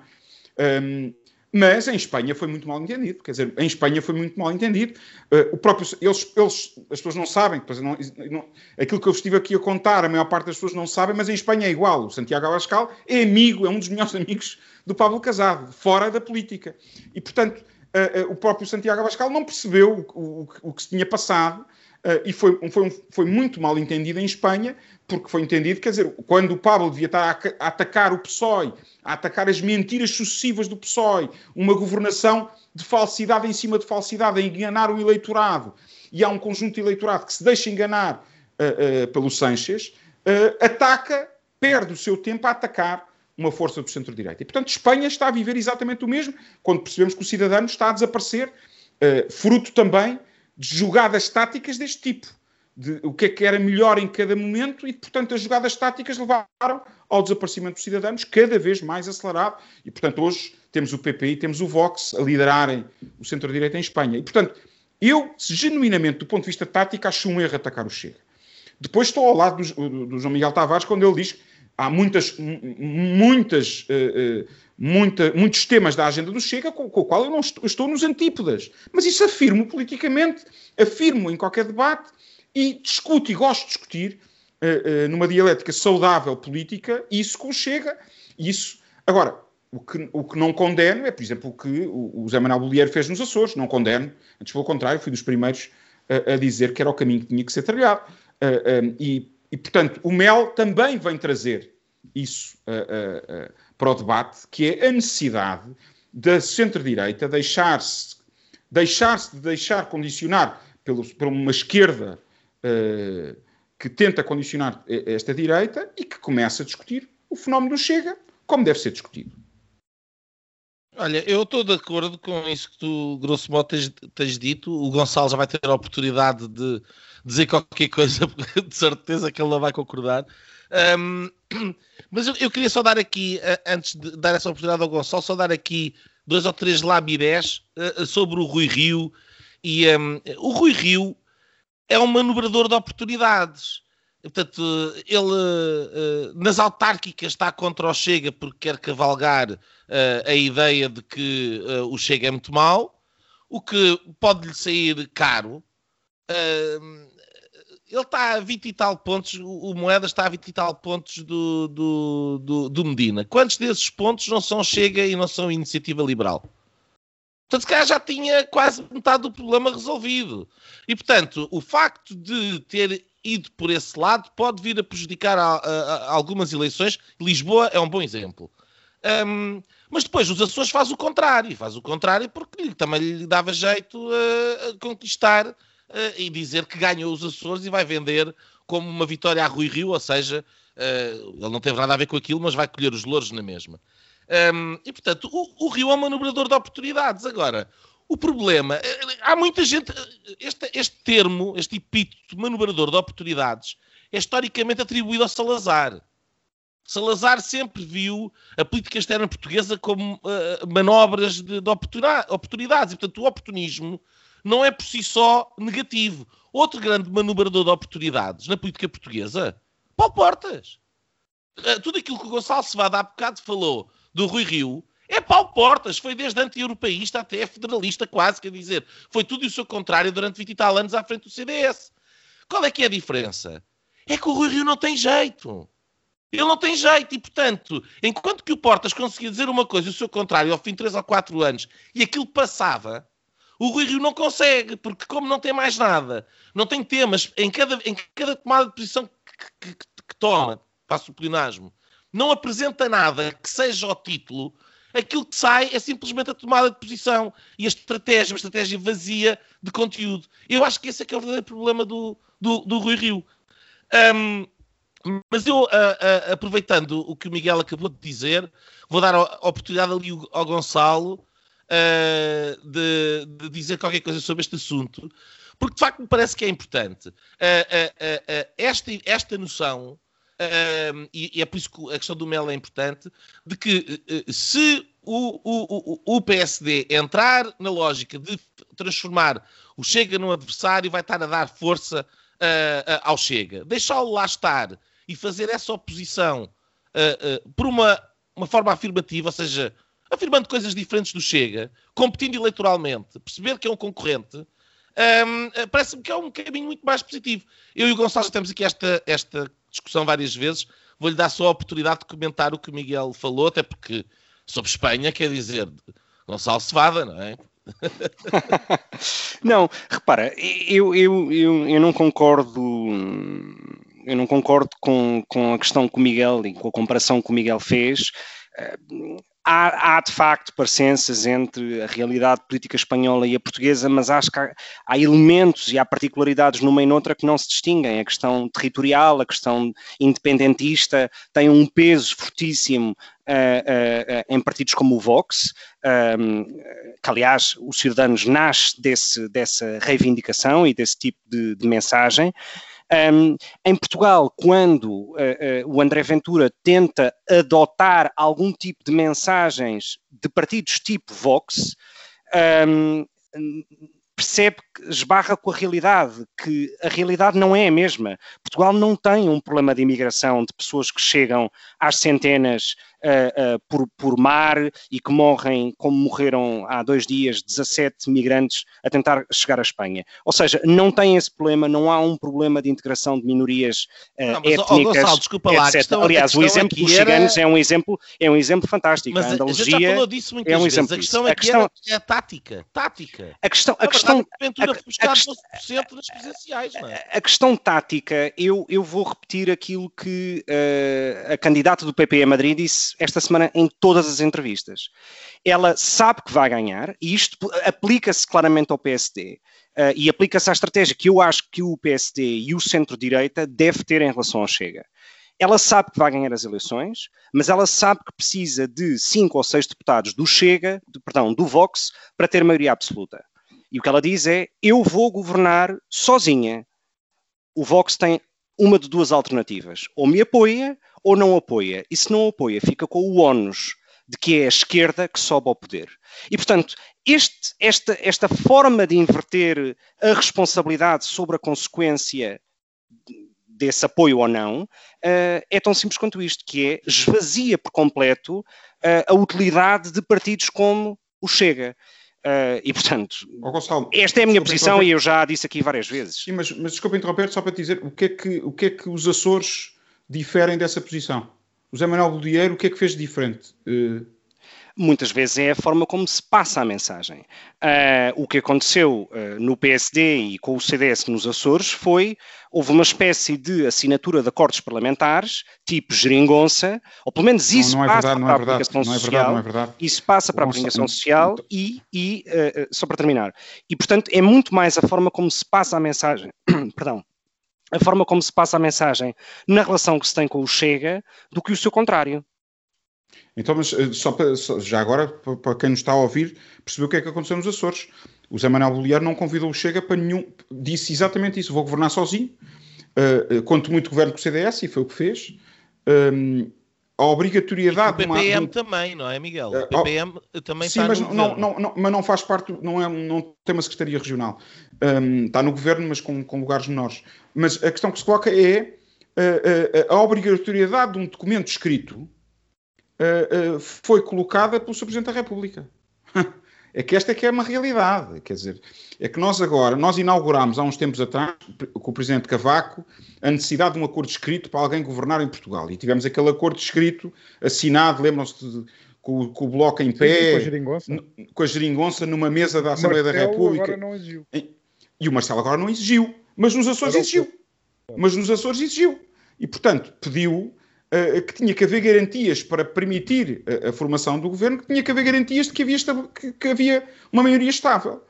Um, mas em Espanha foi muito mal entendido. Quer dizer, em Espanha foi muito mal entendido. Uh, o próprio, eles, eles, as pessoas não sabem, não, não, aquilo que eu estive aqui a contar, a maior parte das pessoas não sabem, mas em Espanha é igual. O Santiago Abascal é amigo, é um dos melhores amigos do Pablo Casado, fora da política. E, portanto, uh, uh, o próprio Santiago Abascal não percebeu o, o, o que se tinha passado Uh, e foi, foi, foi, muito mal entendido em Espanha, porque foi entendido, quer dizer, quando o Pablo devia estar a, a, atacar o PSOE, a atacar as mentiras sucessivas do PSOE, uma governação de falsidade em cima de falsidade, a enganar o eleitorado, e há um conjunto de eleitorado que se deixa enganar uh, uh, pelo Sanches, ataca, perde o seu tempo a atacar uma força do centro-direita. E, portanto, Espanha está a viver exatamente o mesmo, quando percebemos que o cidadão está a desaparecer, fruto também de jogadas táticas deste tipo. De o que é que era melhor em cada momento e, portanto, as jogadas táticas levaram ao desaparecimento dos cidadãos cada vez mais acelerado. E, portanto, hoje temos o PP e temos o Vox a liderarem o centro-direita em Espanha. E, portanto, eu, genuinamente, do ponto de vista tático, acho um erro atacar o Chega. Depois estou ao lado do, do João Miguel Tavares quando ele diz há muitas, muitas uh, uh, muita, muitos temas da agenda do Chega com, com o qual eu não estou, estou nos antípodas. Mas isso afirmo politicamente, afirmo em qualquer debate e discuto e gosto de discutir uh, numa dialética saudável política isso com o Chega. Isso, agora, o que, o que não condeno é, por exemplo, o que o, o Zé Manuel Bolieiro fez nos Açores. Não condeno, antes pelo contrário, fui dos primeiros a, a dizer que era o caminho que tinha que ser trilhado. Uh, um, e, e, portanto, o MEL também vem trazer isso para o debate, que é a necessidade da centro-direita deixar-se deixar-se de deixar condicionar pelo, por uma esquerda uh, que tenta condicionar esta direita e que começa a discutir o fenómeno do Chega como deve ser discutido. Olha, eu estou de acordo com isso que tu, grosso modo, tens, tens, dito. O Gonçalo já vai ter a oportunidade de dizer qualquer coisa, de certeza que ele não vai concordar. Um, mas eu, eu, queria só dar aqui, uh, antes de dar essa oportunidade ao Gonçalo, só dar aqui dois ou três labirés uh, sobre o Rui Rio. E um, o Rui Rio é um manobrador de oportunidades. Portanto, ele uh, nas autárquicas está contra o Chega porque quer cavalgar a ideia de que o Chega é muito mau, o que pode lhe sair caro. Uh, ele está a 20 e tal pontos, o, Moeda está a 20 e tal pontos do, do, do, do, Medina. Quantos desses pontos não são Chega e não são Iniciativa Liberal? Portanto, se calhar já tinha quase metade do problema resolvido. E, portanto, o facto de ter ido por esse lado pode vir a prejudicar a, a, a algumas eleições. Lisboa é um bom exemplo. Um, mas depois os Açores faz o contrário. Faz o contrário porque também lhe dava jeito a, a conquistar e dizer que ganhou os Açores e vai vender como uma vitória a Rui Rio, ou seja, uh, ele não teve nada a ver com aquilo, mas vai colher os louros na mesma. Um, e portanto, o, o, Rio é um manobrador de oportunidades. Agora, o problema, eh, há muita gente, este, este termo, este epíteto manobrador de oportunidades, é historicamente atribuído a Salazar. Salazar sempre viu a política externa portuguesa como uh, manobras de, de oportunidades. E, portanto, o oportunismo não é por si só negativo. Outro grande manobrador de oportunidades na política portuguesa, Paulo Portas. eh, tudo aquilo que o Gonçalo Cevada há bocado falou do Rui Rio é Paulo Portas, foi desde anti-europeísta até federalista quase, quer dizer, foi tudo o seu contrário durante 20 e tal anos à frente do CDS. Qual é que é a diferença? É que o Rui Rio não tem jeito. Ele não tem jeito e, portanto, enquanto que o Portas conseguia dizer uma coisa e o seu contrário ao fim de 3 ou 4 anos e aquilo passava, o Rui Rio não consegue, porque como não tem mais nada, não tem temas, em cada, em cada tomada de posição que, que, que toma, passo o plenasmo, não apresenta nada que seja o título, aquilo que sai é simplesmente a tomada de posição e a estratégia, uma estratégia vazia de conteúdo. Eu acho que esse é que é o verdadeiro problema do, do, do Rui Rio. Um, mas eu, aproveitando o que o Miguel acabou de dizer, vou dar a oportunidade ali ao Gonçalo uh, de, de, dizer qualquer coisa sobre este assunto, porque de facto me parece que é importante. esta, esta noção Uh, e, e, é por isso que a questão do Mel é importante, de que uh, se o, o, o, PSD entrar na lógica de transformar o Chega num adversário, vai estar a dar força uh, ao Chega. Deixá-lo lá estar e fazer essa oposição por uma, uma forma afirmativa, ou seja, afirmando coisas diferentes do Chega, competindo eleitoralmente, perceber que é um concorrente, um, parece-me que é um caminho muito mais positivo. Eu e o Gonçalo temos aqui esta, esta discussão várias vezes. Vou-lhe dar só a oportunidade de comentar o que o Miguel falou, até porque sobre Espanha, quer dizer, Gonçalo Cevada, não é? não, repara, eu, eu, eu, eu não concordo eu não concordo com, com a questão que o Miguel e com a comparação que o Miguel fez há, há, de facto parecenças entre a realidade política espanhola e a portuguesa, mas acho que há, há, elementos e há particularidades numa e noutra que não se distinguem. A questão territorial, a questão independentista tem um peso fortíssimo uh, uh, uh, em partidos como o Vox, um, que aliás o Ciudadanos nasce desse, dessa reivindicação e desse tipo de, de mensagem. Um, em Portugal, quando uh, uh, o André Ventura tenta adotar algum tipo de mensagens de partidos tipo Vox, um, percebe esbarra com a realidade, que a realidade não é a mesma. Portugal não tem um problema de imigração de pessoas que chegam às centenas uh, uh, por, por, mar e que morrem, como morreram há dois dias, 17 migrantes a tentar chegar à Espanha. Ou seja, não tem esse problema, não há um problema de integração de minorias uh, não, mas, étnicas, oh, Gonçalo, desculpa lá, etc. Aliás, o exemplo dos era... ciganos é um exemplo, é um exemplo fantástico. Mas a Andaluzia a já falou disso muitas é um vezes. Exemplo a questão aqui a questão... é a tática. tática. A questão, a questão, a, a, a, nas presenciais, não é? A questão tática, eu, eu vou repetir aquilo que uh, a candidata do PP a Madrid disse esta semana em todas as entrevistas. Ela sabe que vai ganhar e isto aplica-se claramente ao PSD. Uh, eh, e aplica-se à estratégia que eu acho que o PSD e o centro-direita deve ter em relação ao Chega. Ela sabe que vai ganhar as eleições, mas ela sabe que precisa de cinco ou seis deputados do Chega, de, perdão, do Vox, para ter maioria absoluta. E o que ela diz é: eu vou governar sozinha. O Vox tem uma de duas alternativas: ou me apoia ou não apoia. E se não apoia, fica com o ónus de que é a esquerda que sobe ao poder. E, portanto, este, esta, esta forma de inverter a responsabilidade sobre a consequência desse apoio ou não, uh, é tão simples quanto isto, que é esvazia por completo uh, a utilidade de partidos como o Chega. Uh, e, portanto, oh, Gonçalo, esta é a minha posição e eu já a disse aqui várias vezes. Sim, mas, mas desculpa interromper, só para te dizer o que, é que, o que é que os Açores diferem dessa posição? O Zé Manuel Bolieiro, o que é que fez de diferente? Uh muitas vezes é a forma como se passa a mensagem. Uh, o que aconteceu uh, no PSD e com o CDS nos Açores foi, houve uma espécie de assinatura de acordos parlamentares, tipo geringonça, ou pelo menos isso não, não é passa verdade, para a é aplicação não é social, não é verdade. isso passa para a aplicação social e, e uh, só para terminar, e portanto é muito mais a forma como se passa a mensagem, perdão, a forma como se passa a mensagem na relação que se tem com o Chega do que o seu contrário. Então, mas eh, só para, já agora, para quem nos está a ouvir, percebeu o que é que aconteceu nos Açores. O Zé Manuel Bolívar não convidou o Chega para nenhum. Disse exatamente isso: vou governar sozinho. Uh, quanto muito governo com o CDS, e foi o que fez. Um, a obrigatoriedade. E o PPM uma, também, não é, Miguel? O PPM uh, também sim, está mas no não, não, não, mas não faz parte, não, é, não tem uma secretaria regional. Um, está no governo, mas com, com lugares menores. Mas a questão que se coloca é a, a obrigatoriedade de um documento escrito foi colocada pelo Sr. Presidente da República. É que esta é que é uma realidade, quer dizer, é que nós agora, nós inauguramos há uns tempos atrás, com o Presidente Cavaco, a necessidade de um acordo escrito para alguém governar em Portugal. E tivemos aquele acordo escrito, assinado, lembram-se com, com, o Bloco em pé, Sim, com, a geringonça. com a geringonça numa mesa da Assembleia da República. Agora não exigiu. E o Marcelo agora não exigiu, mas nos Açores exigiu. Mas nos Açores exigiu. E, portanto, pediu que tinha que haver garantias para permitir a, a, formação do governo, que tinha que haver garantias de que havia, que, que havia uma maioria estável.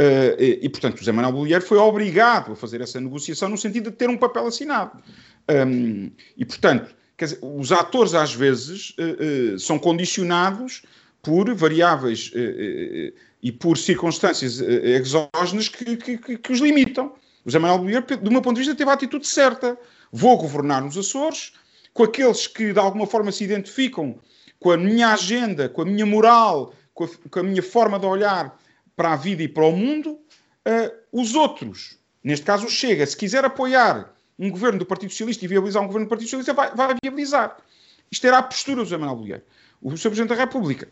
Uh, e, e, portanto, José Manuel Bolieiro foi obrigado a fazer essa negociação no sentido de ter um papel assinado. Um, e, portanto, dizer, os atores às vezes uh, uh, são condicionados por variáveis e por circunstâncias exógenas que, que, que, que, os limitam. José Manuel Bolieiro, do meu ponto de vista, teve a atitude certa. Vou governar nos Açores, com aqueles que de alguma forma se identificam com a minha agenda, com a minha moral, com a, com a minha forma de olhar para a vida e para o mundo, uh, os outros, neste caso o Chega, se quiser apoiar um governo do Partido Socialista e viabilizar um governo do Partido Socialista, vai, vai viabilizar. Isto era a postura do José Manuel Bolheiro. O Sr. Presidente da República,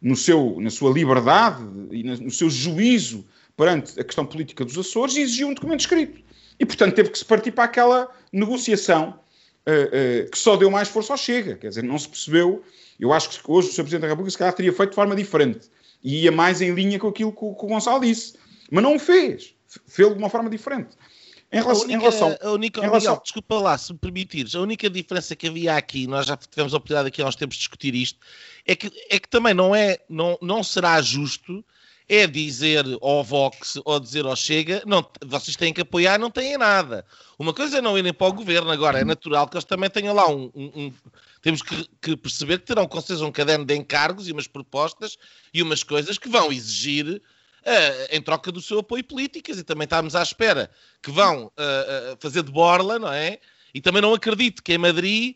no seu, na sua liberdade e no seu juízo perante a questão política dos Açores, exigiu um documento escrito. E, portanto, teve que se partir para aquela negociação uh, uh, que só deu mais força ao Chega. Quer dizer, não se percebeu. Eu acho que hoje o Sr. Presidente da República se calhar teria feito de forma diferente e ia mais em linha com aquilo que, que o Gonçalo disse. Mas não o fez. Fez de uma forma diferente. Em relação, a única, em relação, a única em relação... Miguel, desculpa lá, se me permitires, a única diferença que havia aqui, nós já tivemos a oportunidade aqui há uns tempos de discutir isto, é que, é que também não, é, não, não será justo é dizer ao Vox ou dizer ao Chega, não, vocês têm que apoiar, não têm nada. Uma coisa é não irem para o governo, agora é natural que eles também tenham lá um. um, um temos que, que, perceber que terão com certeza um caderno de encargos e umas propostas e umas coisas que vão exigir uh, em troca do seu apoio políticas e também estamos à espera que vão uh, uh, fazer de borla, não é? E também não acredito que em Madrid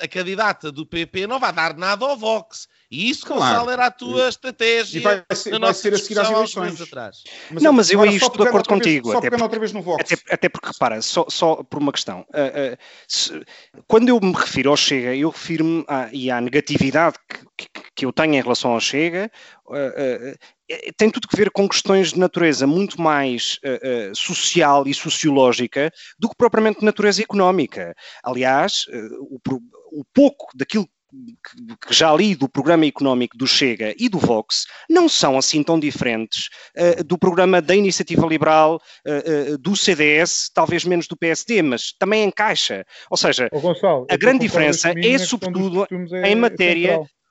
a candidata do PP não vai dar nada ao Vox. E isso, claro. Gonçalo, era a tua estratégia. E vai ser, vai ser a seguir às eleições. Atrás. Mas não, mas eu aí estou de acordo contigo. Vez, até, porque, outra vez no Vox. Até, até porque, repara, só, só por uma questão. Uh, uh, se, quando eu me refiro ao Chega, eu refiro-me e à negatividade que, que, que, eu tenho em relação ao Chega, uh, tem tudo que ver com questões de natureza muito mais uh, uh, social e sociológica do que propriamente de natureza económica. Aliás, uh, o, o, pouco daquilo que já li do programa económico do Chega e do Vox não são assim tão diferentes do programa da Iniciativa Liberal, do CDS, talvez menos do PSD, mas também encaixa. Ou seja, Gonçalo, a grande diferença é, sobretudo, é, em matéria. É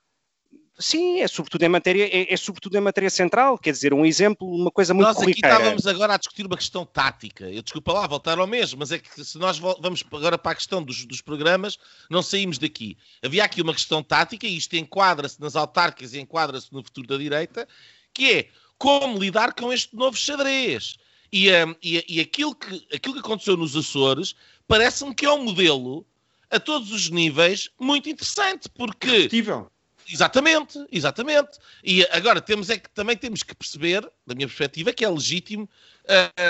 Sim, é sobretudo em matéria, é, é, sobretudo em matéria central, quer dizer, um exemplo, uma coisa muito Nós aqui estávamos agora a discutir uma questão tática. Eu desculpa lá voltar ao mesmo, mas é que se nós vamos agora para a questão dos, dos programas, não saímos daqui. Havia aqui uma questão tática, e isto enquadra-se nas autárquicas e enquadra-se no futuro da direita, que é como lidar com este novo xadrez. E, um, e, e aquilo, que, aquilo que aconteceu nos Açores parece-me que é um modelo a todos os níveis muito interessante, porque. Repetível Exatamente, exatamente. E agora temos é que também temos que perceber, da minha perspectiva, que é legítimo,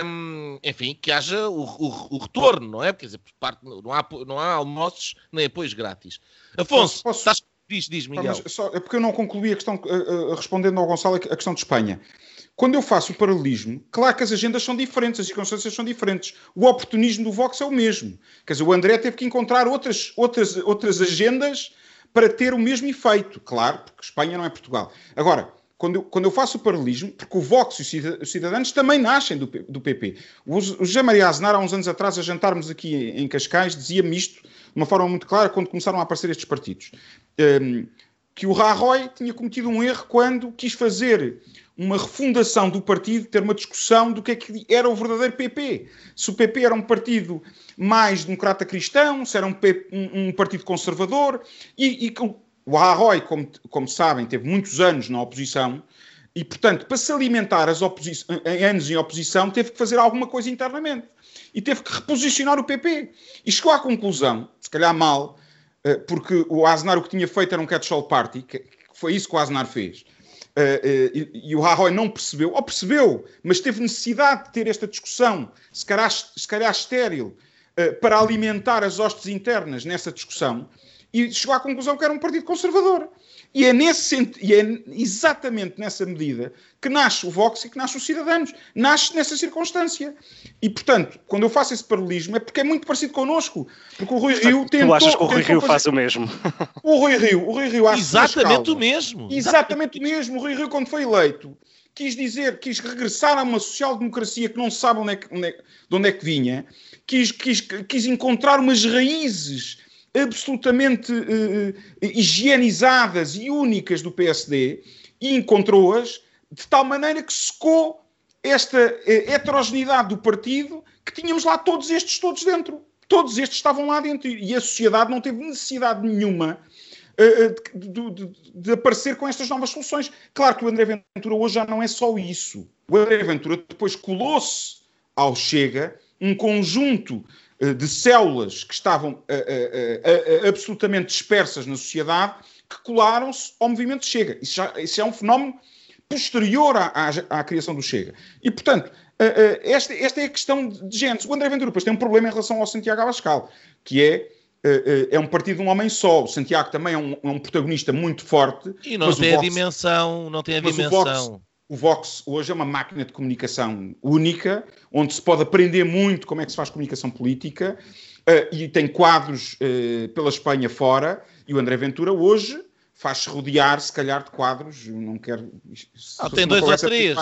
um, enfim, que haja o, o, o, retorno, não é? Quer dizer, parte, não, há, não há almoços nem apoios grátis. Afonso, posso, estás, diz, diz, Miguel. Só, é porque eu não concluí a questão, uh, uh, respondendo ao Gonçalo, a questão de Espanha. Quando eu faço o paralelismo, claro que as agendas são diferentes, as circunstâncias são diferentes. O oportunismo do Vox é o mesmo. Quer dizer, o André teve que encontrar outras, outras, outras agendas para ter o mesmo efeito, claro, porque Espanha não é Portugal. Agora, quando eu, quando eu faço o paralelismo, porque o Vox e os cidadãos também nascem do, do PP. O, o José Maria Aznar, há uns anos atrás, a jantarmos aqui em Cascais, dizia-me isto de uma forma muito clara quando começaram a aparecer estes partidos. Um, que o Rajoy tinha cometido um erro quando quis fazer uma refundação do partido, ter uma discussão do que é que era o verdadeiro PP. Se o PP era um partido mais democrata cristão, se era um, um, um partido conservador, e, e o Rajoy, como, como, sabem, teve muitos anos na oposição, e, portanto, para se alimentar as anos em oposição, teve que fazer alguma coisa internamente. E teve que reposicionar o PP. E chegou à conclusão, se calhar mal, porque o Aznar o que tinha feito era um catch-all party, que foi isso que o Aznar fez Uh, uh, e, e, o Rajoy não percebeu, ou percebeu, mas teve necessidade de ter esta discussão, se calhar, se calhar estéril, uh, para alimentar as hostes internas nessa discussão e chegou à conclusão que era um partido conservador. E é, nesse, e é exatamente nessa medida que nasce o Vox e que nasce os Cidadanos. Nasce nessa circunstância. E, portanto, quando eu faço esse paralelismo é porque é muito parecido connosco. Porque o Rui Rio tentou... Tu achas que o Rui Rio fazer... faz o mesmo? O Rui Rio, o Rui Rio acha Exatamente o mesmo. Exatamente o mesmo. O Rui Rio, quando foi eleito, quis dizer, quis regressar a uma social-democracia que não sabe onde é que, onde é, de onde é que vinha, quis, quis, quis encontrar umas raízes absolutamente uh, higienizadas e únicas do PSD e encontrou-as de tal maneira que secou esta uh, heterogeneidade do partido que tínhamos lá todos estes todos dentro. Todos estes estavam lá dentro e a sociedade não teve necessidade nenhuma uh, de, de, de, aparecer com estas novas soluções. Claro que o André Ventura hoje já não é só isso. O André Ventura depois colou-se ao Chega um conjunto eh, de células que estavam eh, eh, absolutamente dispersas na sociedade que colaram-se ao movimento Chega. Isso, já, isso é um fenómeno posterior à, à, criação do Chega. E, portanto, esta, esta é a questão de gente. O André Ventura depois tem um problema em relação ao Santiago Abascal, que é é um partido de um homem só. O Santiago também é um, é um protagonista muito forte. E não tem a dimensão, não tem a dimensão o Vox hoje é uma máquina de comunicação única, onde se pode aprender muito como é que se faz comunicação política, uh, e tem quadros uh, pela Espanha fora, e o André Ventura hoje faz-se rodear, se calhar, de quadros, não quero... Ah, tem dois ou três.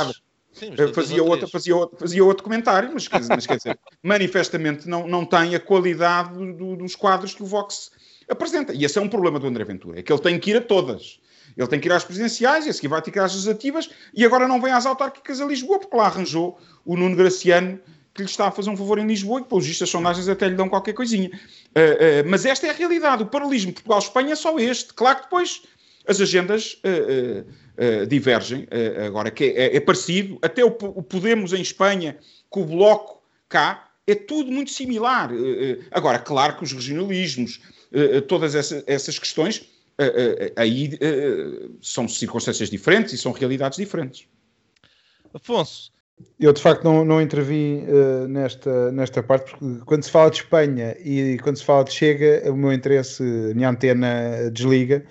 Sim, fazia, outra, fazia, outro, fazia outro comentário, mas, mas quer dizer, manifestamente não, não tem a qualidade do, do, dos quadros que o Vox apresenta. E esse é um problema do André Ventura, é que ele tem que ir a todas. Ele tem que ir às presidenciais, e a seguir vai ter que ir às legislativas, e agora não vem às autárquicas a Lisboa, porque lá arranjou o Nuno Graciano, que lhe está a fazer um favor em Lisboa, e pelos vistos as sondagens até lhe dão qualquer coisinha. Uh, uh, mas esta é a realidade. O paralelismo Portugal-Espanha é só este. Claro que depois as agendas uh, divergem. agora, que é, é, parecido. Até o, o, Podemos em Espanha, com o Bloco cá, é tudo muito similar. agora, claro que os regionalismos, todas essa, essas questões aí eh, são circunstâncias diferentes e são realidades diferentes. Afonso. Eu de facto não, não intervim uh, nesta, nesta parte, porque quando se fala de Espanha e quando se fala de Chega, o meu interesse, a minha antena desliga,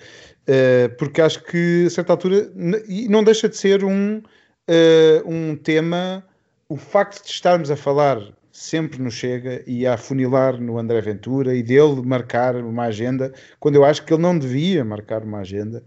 uh, porque acho que a certa altura, e não deixa de ser um, uh, um tema, o facto de estarmos a falar sempre nos chega e a afunilar no André Ventura e dele marcar uma agenda, quando eu acho que ele não devia marcar uma agenda,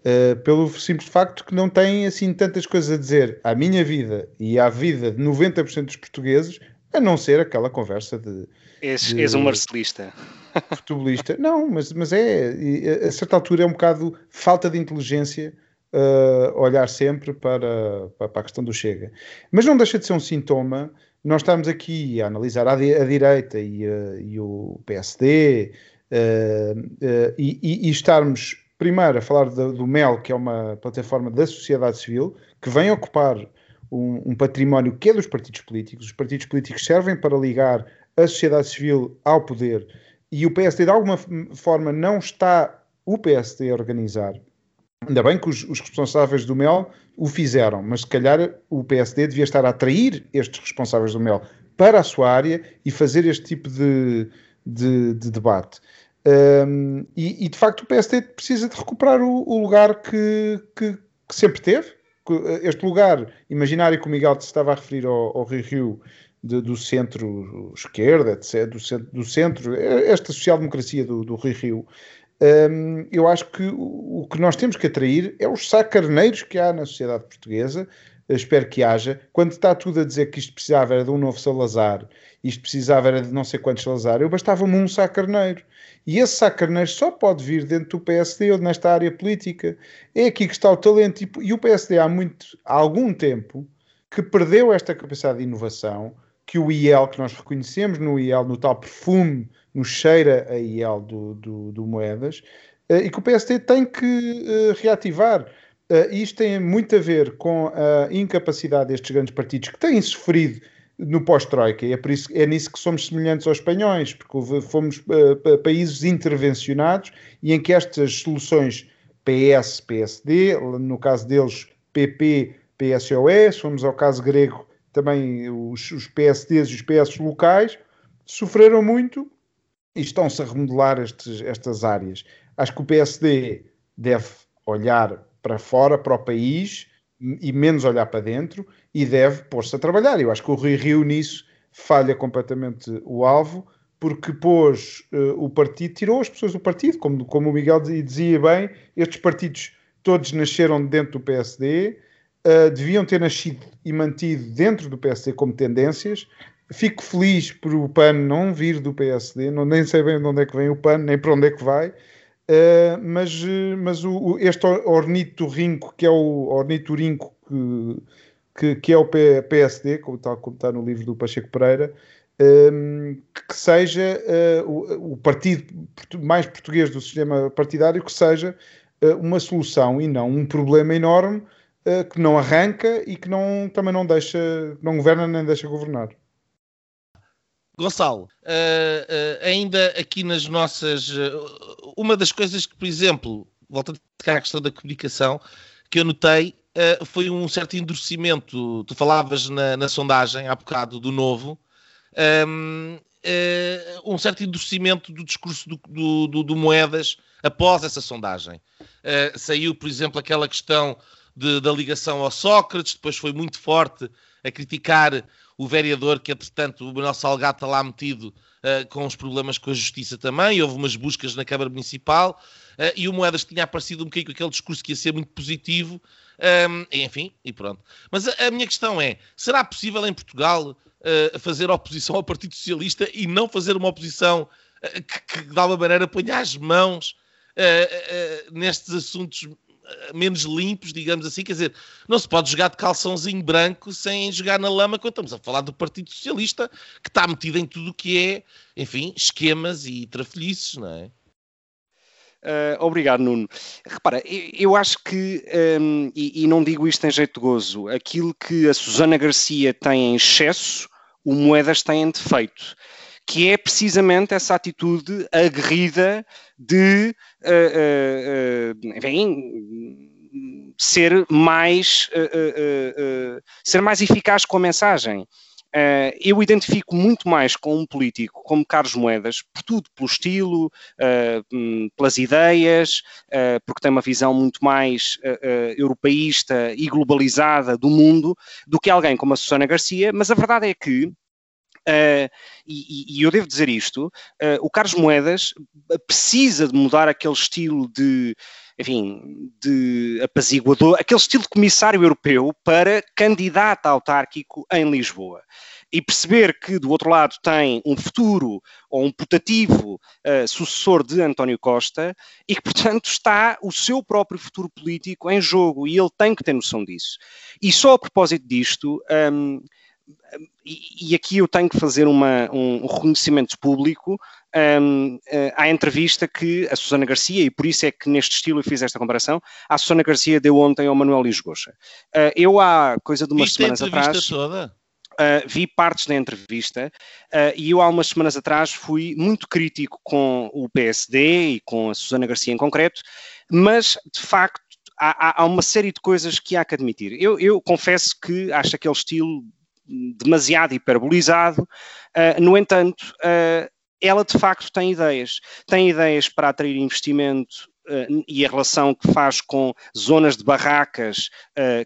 uh, pelo simples facto que não tem assim tantas coisas a dizer à minha vida e à vida de 90% dos portugueses, a não ser aquela conversa de. És, de, és um marcelista. Futebolista. Não, mas, mas é, a certa altura é um bocado falta de inteligência. Uh, olhar sempre para, para, para a questão do Chega. Mas não deixa de ser um sintoma nós estamos aqui a analisar a, a direita e, uh, e, o PSD uh, uh, e, e, estarmos primeiro a falar do, do, MEL, que é uma plataforma da sociedade civil, que vem ocupar um, um, património que é dos partidos políticos. Os partidos políticos servem para ligar a sociedade civil ao poder e o PSD de alguma forma não está o PSD a organizar Ainda bem que os, os, responsáveis do MEL o fizeram, mas se calhar o PSD devia estar a atrair estes responsáveis do MEL para a sua área e fazer este tipo de, de, de debate. Um, e, e, de facto o PSD precisa de recuperar o, o lugar que, que, que, sempre teve. Este lugar imaginário que o Miguel estava a referir ao, ao Rio Rio de, do centro-esquerda, do centro, do centro, esta social-democracia do, do Rio Rio, um, eu acho que o, que nós temos que atrair é os sacarneiros que há na sociedade portuguesa. Eu espero que haja. Quando está tudo a dizer que isto precisava era de um novo Salazar, isto precisava era de não sei quantos Salazar, eu bastava-me um sacarneiro. E esse sacarneiro só pode vir dentro do PSD ou nesta área política. É aqui que está o talento. E, e o PSD há, muito, há algum tempo que perdeu esta capacidade de inovação, que o IEL, que nós reconhecemos no IEL, no tal perfume no cheira a IEL do, do, do Moedas, uh, e que o PSD tem que uh, reativar. Uh, isto tem muito a ver com a incapacidade destes grandes partidos que têm sofrido no pós-Troika, e é, por isso, é nisso que somos semelhantes aos espanhóis, porque fomos países intervencionados e em que estas soluções PS, PSD, no caso deles PP, PSOE, se formos ao caso grego, também os, os PSDs e os PS locais, sofreram muito e estão-se a remodelar estes, estas áreas. Acho que o PSD deve olhar para fora, para o país, e menos olhar para dentro, e deve pôr-se a trabalhar. Eu acho que o Rui Rio nisso falha completamente o alvo, porque pôs uh, o partido, tirou as pessoas do partido, como, como o Miguel dizia bem, estes partidos todos nasceram dentro do PSD, uh, eh, deviam ter nascido e mantido dentro do PSD como tendências, Fico feliz por o PAN não vir do PSD, não, nem sei bem de onde é que vem o PAN, nem para onde é que vai, uh, mas, mas o, este ornitorrinco, que é o ornitorinco que, que, que, é o PSD, como está, como está no livro do Pacheco Pereira, um, que seja uh, o, o, partido mais português do sistema partidário, que seja uh, uma solução e não um problema enorme que não arranca e que não, também não deixa, não governa nem deixa governar. Gonçalo, uh, uh, ainda aqui nas nossas. Uh, uma das coisas que, por exemplo, volta a tocar a questão da comunicação, que eu notei foi um certo endurecimento. Tu falavas na, na sondagem há bocado do novo. Um, ehm, um certo endurecimento do discurso do, do, do, do Moedas após essa sondagem. saiu, por exemplo, aquela questão de, da ligação ao Sócrates, depois foi muito forte a criticar o vereador que, entretanto, o Manuel Salgado está lá metido uh, com os problemas com a justiça também, houve umas buscas na Câmara Municipal, uh, e o Moedas tinha aparecido um bocadinho com aquele discurso que ia ser muito positivo, um, ehm, enfim, e pronto. Mas a, a, minha questão é, será possível em Portugal uh, fazer oposição ao Partido Socialista e não fazer uma oposição que, que, de alguma maneira ponha as mãos nestes assuntos menos limpos, digamos assim. Quer dizer, não se pode jogar de calçãozinho branco sem jogar na lama quando estamos a falar do Partido Socialista, que está metido em tudo o que é, enfim, esquemas e trafolhices, não é? Uh, obrigado, Nuno. Repara, eu, eu acho que, um, e, e, não digo isto em jeito de gozo, aquilo que a Susana Garcia tem em excesso, o Moedas tem em defeito que é precisamente essa atitude aguerrida de uh, uh, enfim, ser mais uh, ser mais eficaz com a mensagem. eu identifico muito mais com um político como Carlos Moedas, por tudo, pelo estilo, hum, pelas ideias, porque tem uma visão muito mais europeísta e globalizada do mundo, do que alguém como a Susana Garcia, mas a verdade é que Uh, e, e, eu devo dizer isto: uh, o Carlos Moedas precisa de mudar aquele estilo de, enfim, de apaziguador, aquele estilo de comissário europeu para candidato autárquico em Lisboa. E perceber que do outro lado tem um futuro ou um putativo uh, sucessor de António Costa e que, portanto, está o seu próprio futuro político em jogo e ele tem que ter noção disso. E só a propósito disto. Um, e, aqui eu tenho que fazer uma, um reconhecimento público um, uh, à entrevista que a Susana Garcia, e por isso é que neste estilo eu fiz esta comparação, a Susana Garcia deu ontem ao Manuel Lisgocha. Uh, eu há coisa de umas Viste semanas atrás... Toda? Uh, vi partes da entrevista uh, e eu há umas semanas atrás fui muito crítico com o PSD e com a Susana Garcia em concreto, mas de facto há, há uma série de coisas que há que admitir. Eu, eu confesso que acho aquele estilo demasiado hiperbolizado. Uh, no entanto, uh, ela de facto tem ideias. Tem ideias para atrair investimento uh, e a relação que faz com zonas de barracas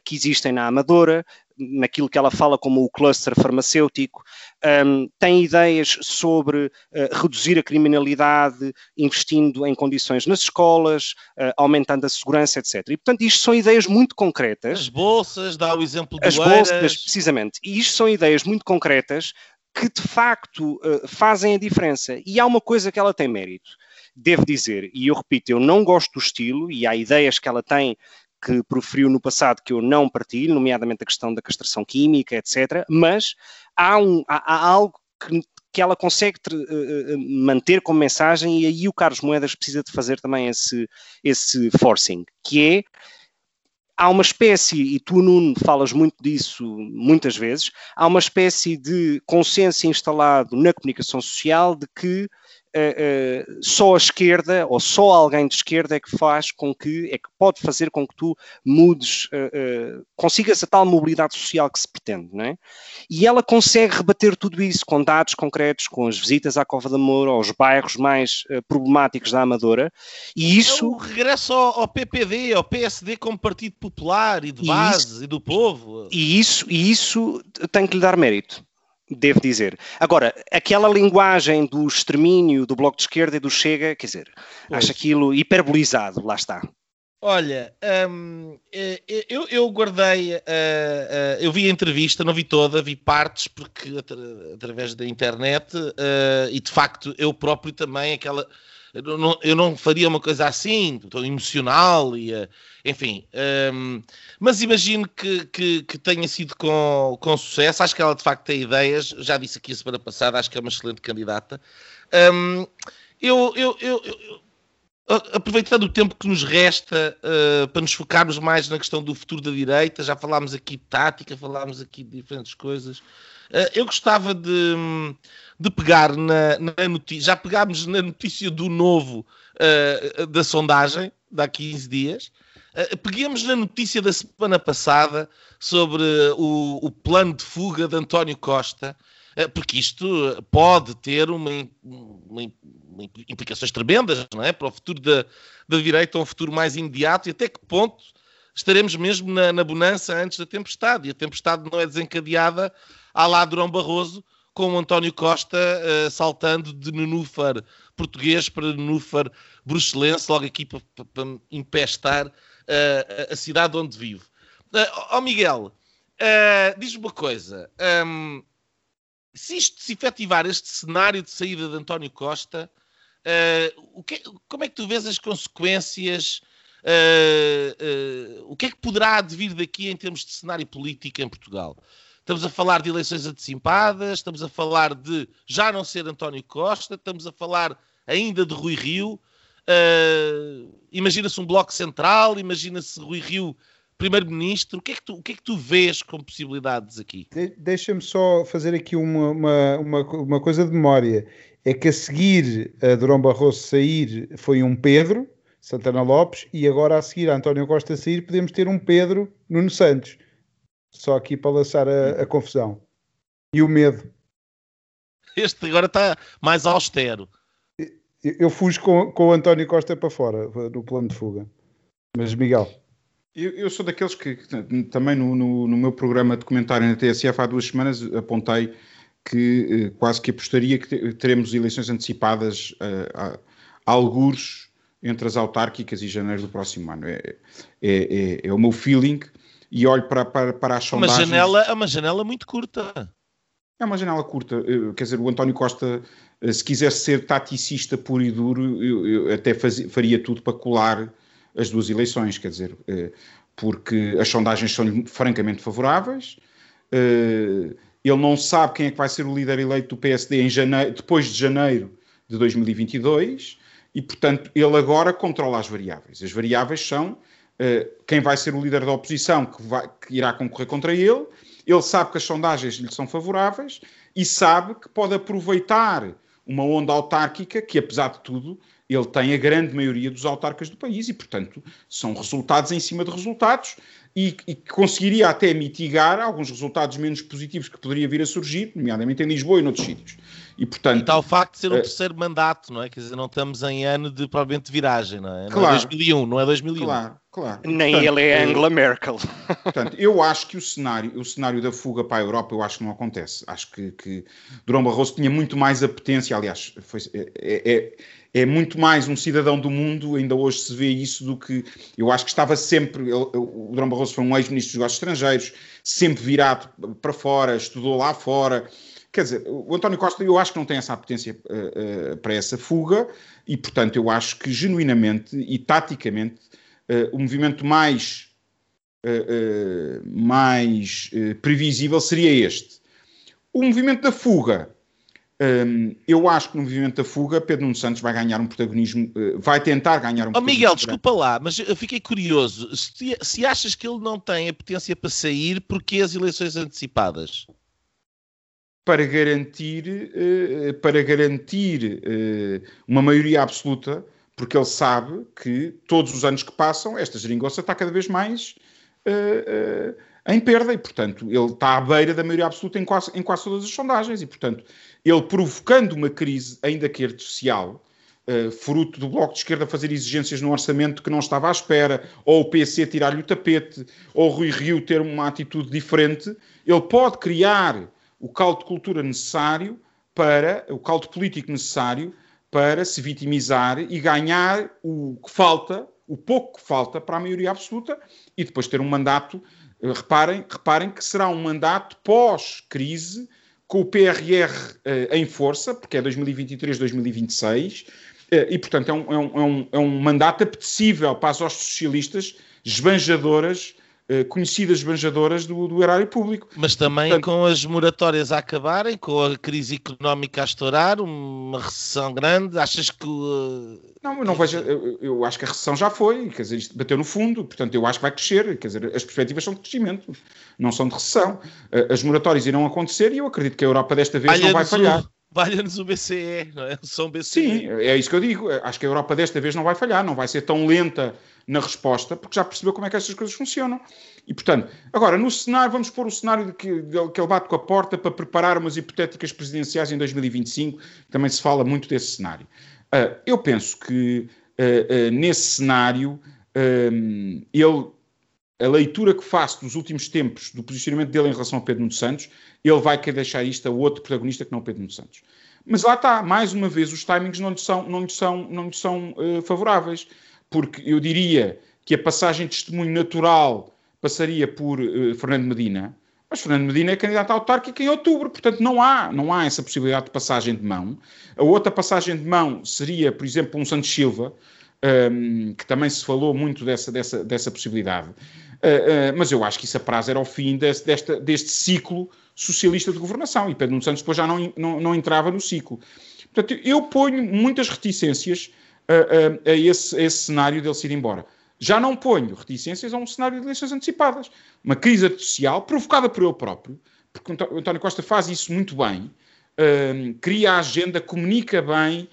que existem na Amadora, naquilo que ela fala como o cluster farmacêutico, um, tem ideias sobre uh, reduzir a criminalidade, investindo em condições nas escolas, uh, aumentando a segurança, etc. E, portanto, isto são ideias muito concretas. As bolsas, dá o exemplo do As bolsas, precisamente. E isto são ideias muito concretas que, de facto, uh, fazem a diferença. E há uma coisa que ela tem mérito devo dizer, e eu repito, eu não gosto do estilo e há ideias que ela tem que proferiu no passado que eu não partilho, nomeadamente a questão da castração química, etc. Mas há, um, há, há algo que, que ela consegue uh, manter como mensagem e aí o Carlos Moedas precisa de fazer também esse, esse forcing, que é há uma espécie, e tu, Nuno, falas muito disso muitas vezes, há uma espécie de consciência instalado na comunicação social de que uh, uh, só a esquerda ou só alguém de esquerda é que faz com que, é que pode fazer com que tu mudes, uh, consigas a tal mobilidade social que se pretende, não é? E ela consegue rebater tudo isso com dados concretos, com as visitas à Cova da Moura, aos bairros mais problemáticos da Amadora, e isso... É o regresso ao, ao, PPD, ao PSD como Partido Popular e de base e, isso, e do povo. E isso, e isso tem que lhe dar mérito devo dizer. Agora, aquela linguagem do extermínio do Bloco de Esquerda e do Chega, quer dizer, pois. acho aquilo hiperbolizado, lá está. Olha, hum, eh, eu, eu, guardei, uh, uh, eu vi a entrevista, não vi toda, vi partes, porque através da internet, uh, e de facto eu próprio também, aquela eu não, eu não faria uma coisa assim, tão emocional, e, uh, enfim. Um, ehm, mas imagino que, que, que, tenha sido com, com sucesso. Acho que ela de facto tem ideias. Já disse aqui a semana passada, acho que é uma excelente candidata. Um, ehm, eu, eu, eu, eu aproveitando o tempo que nos resta uh, para nos focarmos mais na questão do futuro da direita, já falámos aqui de tática, falámos aqui de diferentes coisas. Uh, eu gostava de, de pegar na, na notícia, já pegámos na notícia do novo uh, da sondagem, de há 15 dias, uh, peguemos na notícia da semana passada sobre o, o plano de fuga de António Costa, porque isto pode ter uma, uma, uma, implicações tremendas não é? para o futuro da, da direita, um futuro mais imediato, e até que ponto estaremos mesmo na, na bonança antes da tempestade, e a tempestade não é desencadeada à lá Durão Barroso, com o António Costa uh, saltando de nenúfar português para nenúfar bruxelense, logo aqui para, para, empestar uh, a cidade onde vive. Uh, oh Miguel, uh, diz-me uma coisa. Um, se isto se efetivar este cenário de saída de António Costa, uh, que, como é que tu vês as consequências? Uh, uh, o que é que poderá advir daqui em termos de cenário político em Portugal? Estamos a falar de eleições antecipadas, estamos a falar de já não ser António Costa, estamos a falar ainda de Rui Rio. Imagina-se um bloco central, imagina-se Rui Rio primeiro-ministro. O, que é que tu, o que é que tu vês como possibilidades aqui? De Deixa-me só fazer aqui uma, uma, uma, uma, coisa de memória. É que a seguir a Durão Barroso sair foi um Pedro, Santana Lopes, e agora a seguir a António Costa sair podemos ter um Pedro Nuno Santos. Só aqui para lançar a, a confusão. E o medo. Este agora está mais austero. Eu, fujo com, com o António Costa para fora, no plano de fuga. Mas, Miguel. Eu, eu sou daqueles que, que também no, no, no, meu programa de comentário na TSF há duas semanas apontei que eh, quase que apostaria que teremos eleições antecipadas a, a algures entre as autárquicas e janeiro do próximo ano. É, é, é, é o meu feeling e olho para, para, para as sondagens... Uma janela, é uma janela muito curta. É uma janela curta. Quer dizer, o António Costa, eh, se quisesse ser taticista puro e duro, eu, eu até fazia, faria tudo para colar as duas eleições, quer dizer, eh, porque as sondagens são-lhe francamente favoráveis. Eh, ele não sabe quem é que vai ser o líder eleito do PSD janeiro, depois de janeiro de 2022 e, portanto, ele agora controla as variáveis. As variáveis são uh, quem vai ser o líder da oposição que, vai, que irá concorrer contra ele. Ele sabe que as sondagens lhe são favoráveis e sabe que pode aproveitar uma onda autárquica que, apesar de tudo, ele tem a grande maioria dos autarcas do país e, portanto, são resultados em cima de resultados e, e conseguiria até mitigar alguns resultados menos positivos que poderia vir a surgir, nomeadamente em Lisboa e noutros sítios. E, portanto, e está o facto de ser um uh, terceiro mandato, não é? Quer dizer, não estamos em ano de provavelmente viragem, não é? Não é claro, é 2001, não é 2001. Claro, claro. Nem portanto, ele é Angela Merkel. Portanto, eu acho que o cenário, o cenário da fuga para a Europa, eu acho que não acontece. Acho que, que Durão Barroso tinha muito mais apetência, aliás, foi, é, é, é, muito mais um cidadão do mundo, ainda hoje se vê isso, do que eu acho que estava sempre. Ele, o Durão Barroso foi um ex-ministro dos negócios estrangeiros, sempre virado para fora, estudou lá fora Quer dizer, o António Costa, eu acho que não tem essa apetência uh, uh, para essa fuga e, portanto, eu acho que genuinamente e taticamente uh, o movimento mais, mais previsível seria este. O movimento da fuga. Um, ehm, eu acho que no movimento da fuga, Pedro Nuno Santos vai ganhar um protagonismo, vai tentar ganhar um oh, Miguel, desculpa lá, mas eu fiquei curioso. Se, se achas que ele não tem a potência para sair, porque as eleições antecipadas? Para garantir, uh, para garantir uh, uma maioria absoluta, porque ele sabe que todos os anos que passam, esta geringonça está cada vez mais em perda. E, portanto, ele está à beira da maioria absoluta em quase, em quase todas as sondagens. E, portanto, ele provocando uma crise, ainda que artificial, uh, fruto do Bloco de Esquerda fazer exigências no orçamento que não estava à espera, ou o PC tirar-lhe o tapete, ou o Rui Rio ter uma atitude diferente, ele pode criar o caldo de cultura necessário para, o caldo político necessário para se vitimizar e ganhar o que falta, o pouco que falta para a maioria absoluta e depois ter um mandato eh, reparem, reparem que será um mandato pós-crise, com o PRR uh, em força, porque é 2023-2026, uh, eh, e portanto é um, é, um, é um, mandato apetecível para as hostes socialistas esbanjadoras eh, conhecidas banjadoras do, do, erário público. Mas também Portanto, com as moratórias a acabarem, com a crise económica a estourar, uma recessão grande, achas que... Uh... Não, não vejo, eu, eu, acho que a recessão já foi, quer dizer, isto bateu no fundo, portanto eu acho que vai crescer, quer dizer, as perspectivas são de crescimento, não são de recessão. Eh, as moratórias irão acontecer e eu acredito que a Europa desta vez não vai falhar. Valha-nos o BCE, não é? São BCE. Sim, é isso que eu digo. Acho que a Europa desta vez não vai falhar, não vai ser tão lenta na resposta, porque já percebeu como é que estas coisas funcionam. E, portanto, agora, no cenário, vamos pôr o cenário de que, de, que ele bate com a porta para preparar umas hipotéticas presidenciais em 2025, também se fala muito desse cenário. Uh, eu penso que uh, uh, nesse cenário, ele, a leitura que faço dos últimos tempos do posicionamento dele em relação ao Pedro Nuno Santos, ele vai querer deixar isto a outro protagonista que não Pedro Nuno Santos. Mas lá está, mais uma vez, os timings não lhe são, não lhe são, não lhe são favoráveis porque eu diria que a passagem de testemunho natural passaria por uh, Fernando Medina, mas Fernando Medina é candidato a autárquico em outubro, portanto não há, não há essa possibilidade de passagem de mão. A outra passagem de mão seria, por exemplo, um Santos Silva, um, que também se falou muito dessa, dessa, dessa possibilidade. Uh, uh, mas eu acho que isso a prazo era o fim deste, desta, deste ciclo socialista de governação, e Pedro Nuno Santos depois já não, não, não entrava no ciclo. Portanto, eu ponho muitas reticências a, a, esse, a esse cenário dele se ir embora. Já não ponho reticências a um cenário de eleições antecipadas. Uma crise artificial provocada por ele próprio, porque o António Costa faz isso muito bem, cria a agenda, comunica bem.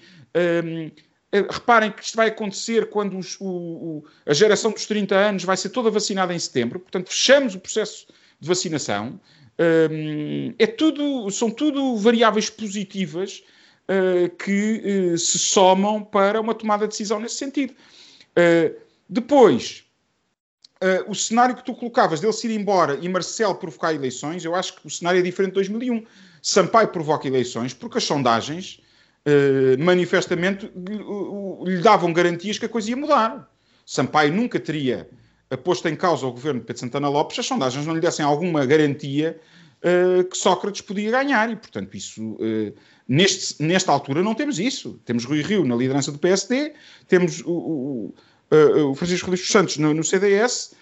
Eh, reparem que isto vai acontecer quando os, o, o, a geração dos 30 anos vai ser toda vacinada em setembro, portanto, fechamos o processo de vacinação. Um, é tudo, são tudo variáveis positivas uh, que uh, se somam para uma tomada de decisão nesse sentido. Depois, o cenário que tu colocavas dele se ir embora e Marcelo provocar eleições, eu acho que o cenário é diferente de 2001. Sampaio provoca eleições porque as sondagens manifestamente lhe, davam garantias que a coisa ia mudar. Sampaio nunca teria posto em causa o governo de Pedro Santana Lopes se as sondagens não lhe dessem alguma garantia uh, que Sócrates podia ganhar. E, portanto, isso uh, Neste, nesta altura não temos isso. Temos Rui Rio na liderança do PSD, temos o, o, o Francisco Luís Santos no, no CDS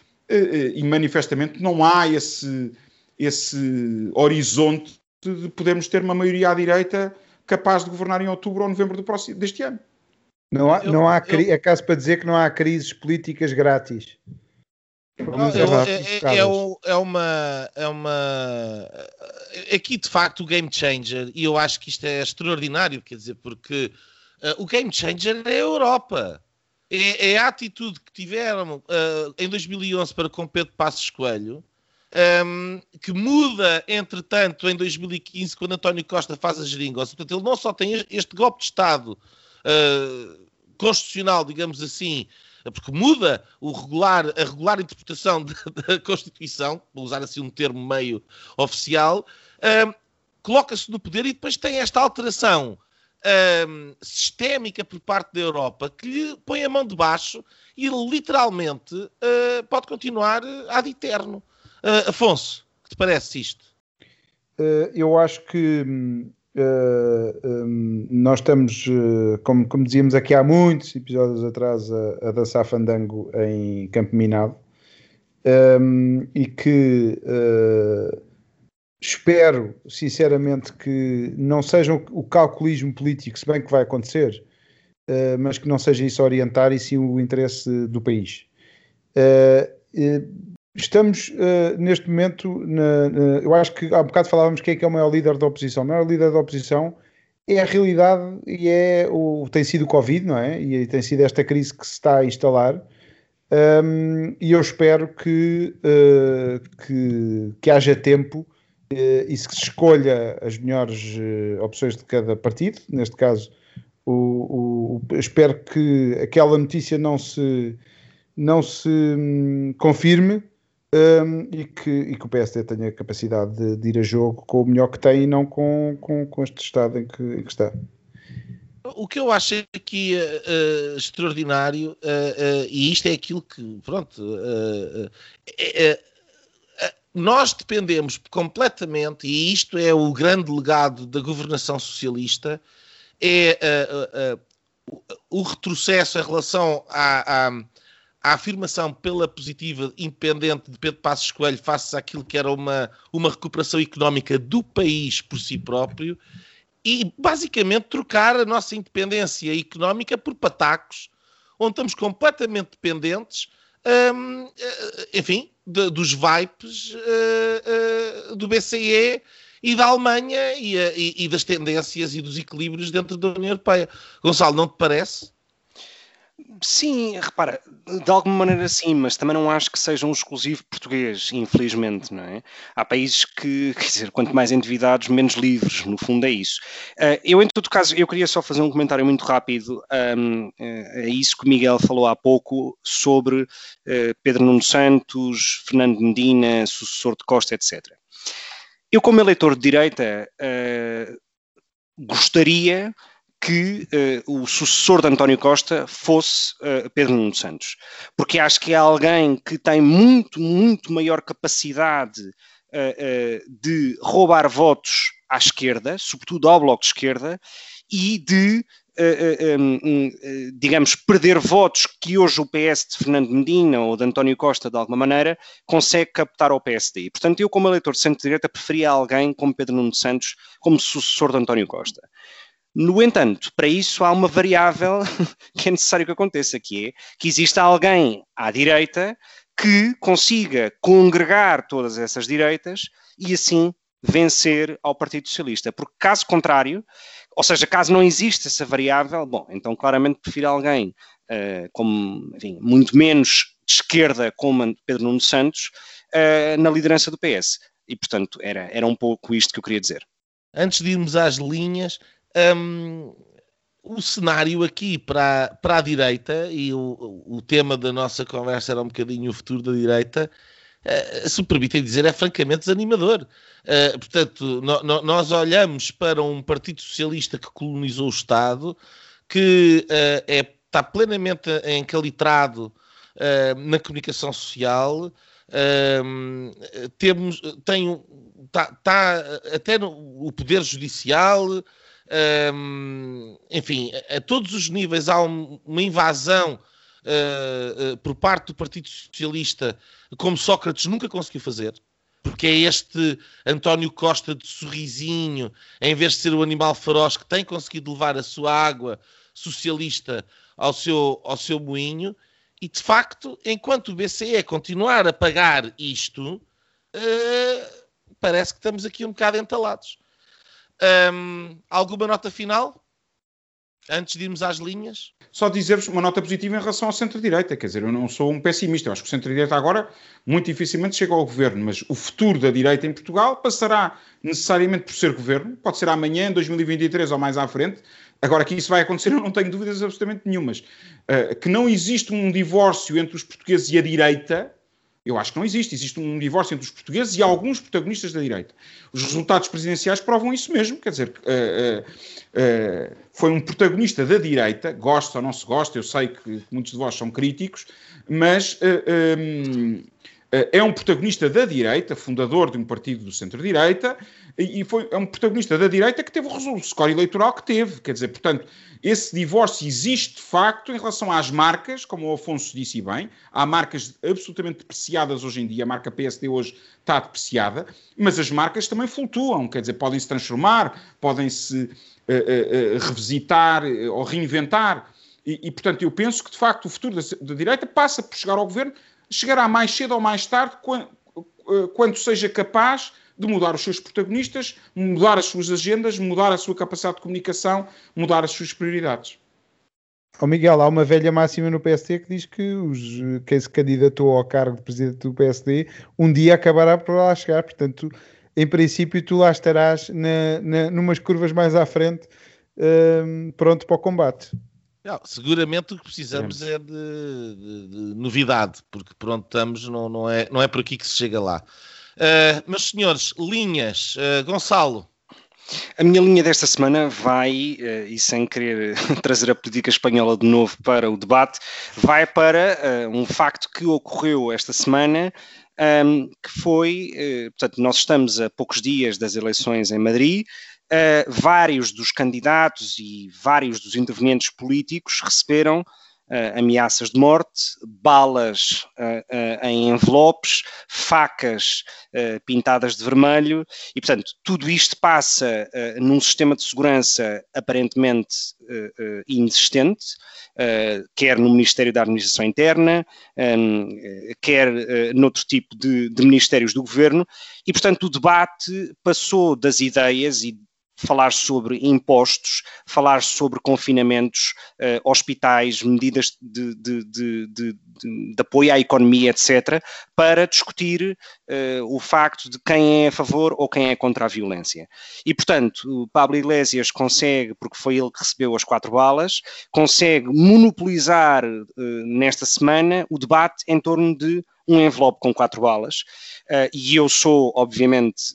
e manifestamente não há esse, esse horizonte de podermos ter uma maioria à direita capaz de governar em outubro ou novembro do próximo, deste ano. Não há, não há eu, é caso para dizer que não há crises políticas grátis. É, é, é, é, uma, é uma. Aqui de facto o game changer, e eu acho que isto é extraordinário, quer dizer, porque uh, o game changer é a Europa. É, é a atitude que tiveram uh, em 2011 para com Pedro Passos Coelho, um, que muda, entretanto, em 2015, quando António Costa faz a geringonça. Portanto, ele não só tem este golpe de Estado uh, constitucional, digamos assim, porque muda regular, a regular interpretação da Constituição, vou usar assim um termo meio oficial, um, coloca-se no poder e depois tem esta alteração um, sistémica por parte da Europa que lhe põe a mão de baixo e literalmente uh, pode continuar ad eterno. Uh, Afonso, que te parece isto? Uh, eu acho que hum, Uh, um, nós estamos, uh, como, como, dizíamos aqui há muitos episódios atrás, a, a dançar fandango em Campo Minado um, e que uh, espero sinceramente que não seja o, calculismo político, se bem que vai acontecer, mas que não seja isso orientar e sim o interesse do país. Estamos uh, neste momento, na, na, eu acho que há um bocado falávamos quem é que é o maior líder da oposição. O maior líder da oposição é a realidade e é o, tem sido o Covid, não é? E tem sido esta crise que se está a instalar. Um, e eu espero que, uh, que, que, haja tempo uh, e se escolha as melhores uh, opções de cada partido. Neste caso, o, o, espero que aquela notícia não se, não se um, confirme um, e, que, e, que, o PSD tenha capacidade de, de, ir a jogo com o melhor que tem e não com, com, com este estado em que, em que está. O que eu acho aqui uh, extraordinário, uh, uh, e isto é aquilo que, pronto, é, nós dependemos completamente, e isto é o grande legado da governação socialista, é o retrocesso em relação à, à, à, afirmação pela positiva independente de Pedro Passos Coelho face àquilo que era uma, uma recuperação económica do país por si próprio, e basicamente trocar a nossa independência económica por patacos, onde estamos completamente dependentes, hum, eh, enfim, de, dos vipes uh, uh, do BCE e da Alemanha e, e, e, das tendências e dos equilíbrios dentro da União Europeia. Gonçalo, não te parece? Sim, repara, de alguma maneira sim, mas também não acho que seja um exclusivo português, infelizmente, não é? Há países que, quer dizer, quanto mais endividados, menos livres, no fundo é isso. Uh, eu, em todo caso, eu queria só fazer um comentário muito rápido uh, a isso que o Miguel falou há pouco sobre uh, Pedro Nuno Santos, Fernando Medina, sucessor de Costa, etc. Eu, como eleitor de direita, gostaria que uh, o sucessor de António Costa fosse uh, Pedro Nuno Santos. Porque acho que é alguém que tem muito, muito maior capacidade uh, de roubar votos à esquerda, sobretudo ao bloco de esquerda, e de, digamos, perder votos que hoje o PS de Fernando Medina ou de António Costa, de alguma maneira, consegue captar ao PSD. Portanto, eu, como eleitor de centro-direita, preferia alguém como Pedro Nuno Santos como sucessor de António Costa. No entanto, para isso há uma variável que é necessário que aconteça, que é que exista alguém à direita que consiga congregar todas essas direitas e assim vencer ao Partido Socialista. Porque caso contrário, ou seja, caso não exista essa variável, bom, então claramente prefiro alguém uh, como, enfim, muito menos de esquerda como Pedro Nuno Santos uh, na liderança do PS. E, portanto, era, era um pouco isto que eu queria dizer. Antes de irmos às linhas, um, o cenário aqui para, para a direita, e o, o tema da nossa conversa era um bocadinho o futuro da direita, uh, se me permitem dizer, é francamente desanimador. Uh, portanto, no, no, nós olhamos para um Partido Socialista que colonizou o Estado, que uh, é, está plenamente encalitrado na comunicação social, temos, tem, está, está até no, o Poder Judicial enfim, a, todos os níveis há um, uma invasão uh, uh, por parte do Partido Socialista, como Sócrates nunca conseguiu fazer. Porque é este António Costa de sorrisinho, em vez de ser o animal feroz que tem conseguido levar a sua água socialista ao seu, ao seu moinho, e de facto, enquanto o BCE continuar a pagar isto, uh, parece que estamos aqui um bocado entalados. Um, alguma nota final? Antes de irmos às linhas? Só dizer-vos uma nota positiva em relação ao centro-direita. Quer dizer, eu não sou um pessimista. Eu acho que o centro-direita agora muito dificilmente chega ao governo, mas o futuro da direita em Portugal passará necessariamente por ser governo. Pode ser amanhã, 2023 ou mais à frente. Agora, que isso vai acontecer, eu não tenho dúvidas absolutamente nenhumas. Uh, que não existe um divórcio entre os portugueses e a direita, eu acho que não existe. Existe um divórcio entre os portugueses e alguns protagonistas da direita. Os resultados presidenciais provam isso mesmo. Quer dizer, uh, uh, foi um protagonista da direita, gosta ou não se gosta, eu sei que muitos de vós são críticos, mas um, é um protagonista da direita, fundador de um partido do centro-direita, e foi, é um protagonista da direita que teve o score eleitoral que teve. Quer dizer, portanto, esse divórcio existe de facto em relação às marcas, como o Afonso disse bem. Há marcas absolutamente depreciadas hoje em dia, a marca PSD hoje está depreciada, mas as marcas também flutuam, quer dizer, podem se transformar, podem se uh, uh, revisitar ou reinventar. E, e, portanto, eu penso que de facto o futuro da, da direita passa por chegar ao governo chegará mais cedo ou mais tarde, quando, quando seja capaz de mudar os seus protagonistas, mudar as suas agendas, mudar a sua capacidade de comunicação, mudar as suas prioridades. Oh Miguel, há uma velha máxima no PSD que diz que os, quem se candidatou ao cargo de presidente do PSD um dia acabará por lá chegar. Portanto, em princípio, tu lá estarás na, na, numas curvas mais à frente, um, pronto para o combate. Não, seguramente o que precisamos é, é de, de, de, novidade, porque pronto, estamos, não, não, é, não é por aqui que se chega lá. Uh, meus senhores, linhas, uh, Gonçalo. A minha linha desta semana vai, uh, e sem querer trazer a política espanhola de novo para o debate, vai para um facto que ocorreu esta semana, um, que foi, portanto, nós estamos a poucos dias das eleições em Madrid, uh, vários dos candidatos e vários dos intervenientes políticos receberam uh, ameaças de morte, balas uh, em envelopes, facas pintadas de vermelho, e portanto tudo isto passa num sistema de segurança aparentemente inexistente, quer no Ministério da Administração Interna, um, quer noutro tipo de, de ministérios do governo, e portanto o debate passou das ideias e falar sobre impostos, falar sobre confinamentos, uh, hospitais, medidas de, de, de, de, apoio à economia, etc., para discutir uh, o facto de quem é a favor ou quem é contra a violência. E, portanto, Pablo Iglesias consegue, porque foi ele que recebeu as quatro balas, consegue monopolizar uh, nesta semana o debate em torno de um envelope com quatro balas. e eu sou, obviamente,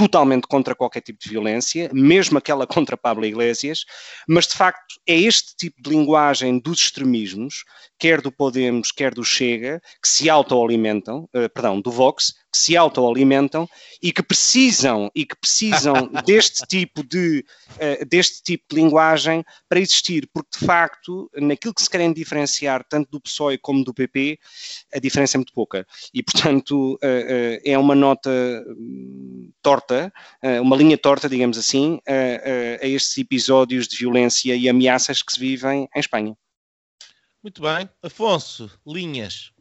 totalmente contra qualquer tipo de violência, mesmo aquela contra Pablo Iglesias, mas de facto é este tipo de linguagem dos extremismos, quer do Podemos, quer do Chega, que se autoalimentam, uh, perdão, do Vox, que se autoalimentam e que precisam e que precisam deste tipo de uh, deste tipo de linguagem para existir, porque de facto naquilo que se querem diferenciar tanto do PSOE como do PP a diferença é muito pouca e portanto uh, é uma nota hum, torta, uma linha torta, digamos assim, a estes episódios de violência e ameaças que se vivem em Espanha. Muito bem. Afonso, linhas.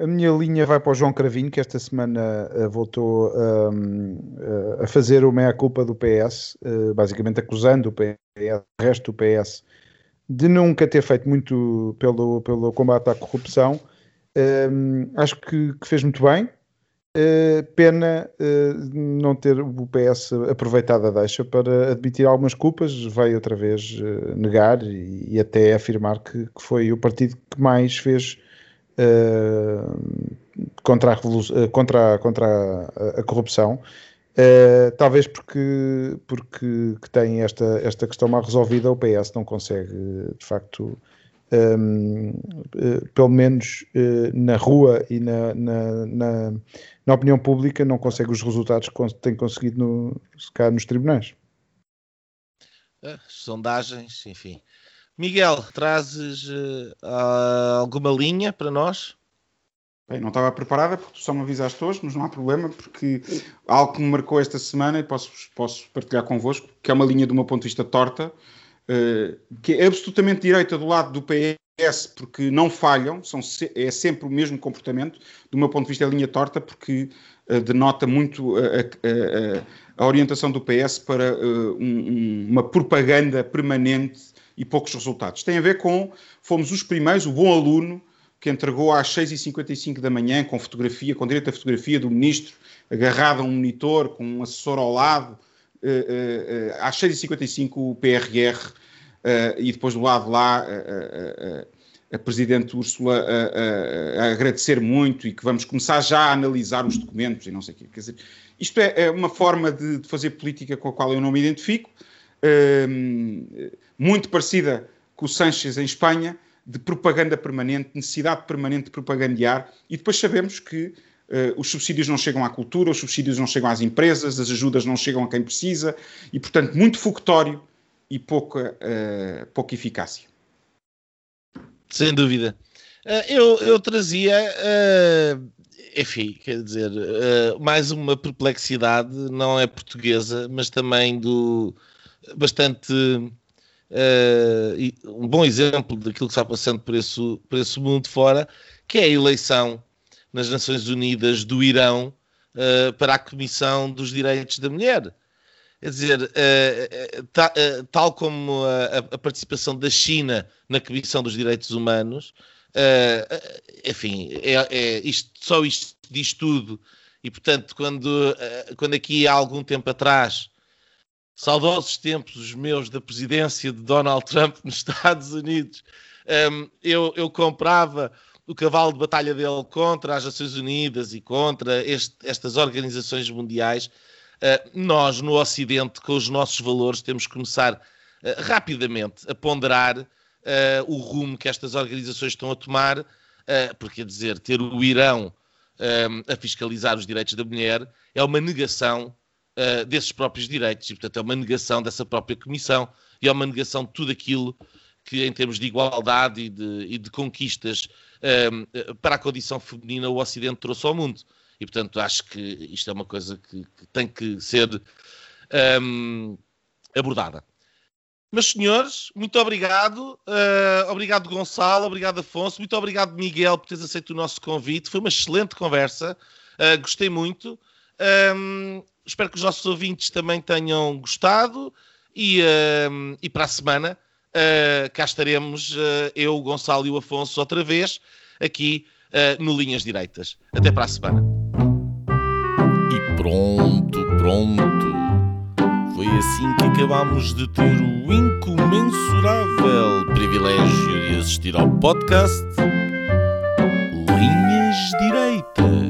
A minha linha vai para o João Cravinho, que esta semana uh, voltou um, uh, a fazer o meia-culpa do PS, uh, basicamente acusando o PS, o resto do PS, de nunca ter feito muito pelo, pelo combate à corrupção. Um, acho que, que, fez muito bem. pena não ter o PS aproveitado a deixa para admitir algumas culpas, veio outra vez negar e, e, até afirmar que, que foi o partido que mais fez uh, contra, a, eh, contra, contra a, a corrupção. Uh, talvez porque, porque que tem esta, esta questão mal resolvida, o PS não consegue, de facto, um, ehm, uh, pelo menos uh, na rua e na, na, na, na, opinião pública, não consegue os resultados que tem conseguido no, cá nos tribunais. Sondagens, enfim. Miguel, trazes uh, alguma linha para nós? Bem, não estava preparada porque tu só me avisaste hoje, mas não há problema, porque algo que me marcou esta semana e posso, posso partilhar convosco, que é uma linha do meu ponto de vista torta, uh, que é absolutamente direita do lado do PS, porque não falham, são, é sempre o mesmo comportamento. Do meu ponto de vista, é linha torta, porque uh, denota muito a, a, a, orientação do PS para uh, um, uma propaganda permanente e poucos resultados. Tem a ver com, fomos os primeiros, o bom aluno, que entregou às 6h55 da manhã, com fotografia, com direito à fotografia do ministro, agarrado a um monitor, com um assessor ao lado, uh, uh, uh, às 6h55 o PRR, e depois do lado lá a Presidente Úrsula a, agradecer muito e que vamos começar já a analisar os documentos e não sei o quê. Quer dizer, isto é, é uma forma de, de, fazer política com a qual eu não me identifico, muito parecida com o Sánchez em Espanha, de propaganda permanente, necessidade permanente de propagandear, e depois sabemos que uh, os subsídios não chegam à cultura, os subsídios não chegam às empresas, as ajudas não chegam a quem precisa, e portanto muito focutório e pouca, uh, pouca eficácia. Sem dúvida. Uh, eu, eu, trazia, enfim, quer dizer, mais uma perplexidade, não é portuguesa, mas também do bastante uh, um bom exemplo daquilo que está passando por esse, por esse mundo fora, que é a eleição nas Nações Unidas do Irão uh, para a Comissão dos Direitos da Mulher. Quer dizer, uh, ta, tal como a, a, participação da China na Comissão dos Direitos Humanos, enfim, é, é isto, só isto diz tudo. E, portanto, quando, quando aqui há algum tempo atrás, saudosos tempos os meus da presidência de Donald Trump nos Estados Unidos, um, eu, eu comprava o cavalo de batalha dele contra as Nações Unidas e contra este, estas organizações mundiais. Uh, nós, no Ocidente, com os nossos valores, temos que começar uh, rapidamente a ponderar uh, o rumo que estas organizações estão a tomar, porque, quer dizer, ter o Irão a fiscalizar os direitos da mulher é uma negação desses próprios direitos e, portanto, é uma negação dessa própria comissão e é uma negação de tudo aquilo que, em termos de igualdade e de, e de conquistas um, para a condição feminina, o Ocidente trouxe ao mundo. E, portanto, acho que isto é uma coisa que, que tem que ser um, abordada. Meus senhores, muito obrigado. Uh, obrigado, Gonçalo. Obrigado, Afonso. Muito obrigado, Miguel, por teres aceito o nosso convite. Foi uma excelente conversa. Uh, gostei muito. Um, espero que os nossos ouvintes também tenham gostado. E, um, e para a semana uh, cá estaremos, uh, eu, o Gonçalo e o Afonso, outra vez, aqui uh, no Linhas Direitas. Até para a semana. E pronto, pronto. Foi assim que acabámos de ter o incomensurável privilégio de assistir ao podcast Linhas Direitas.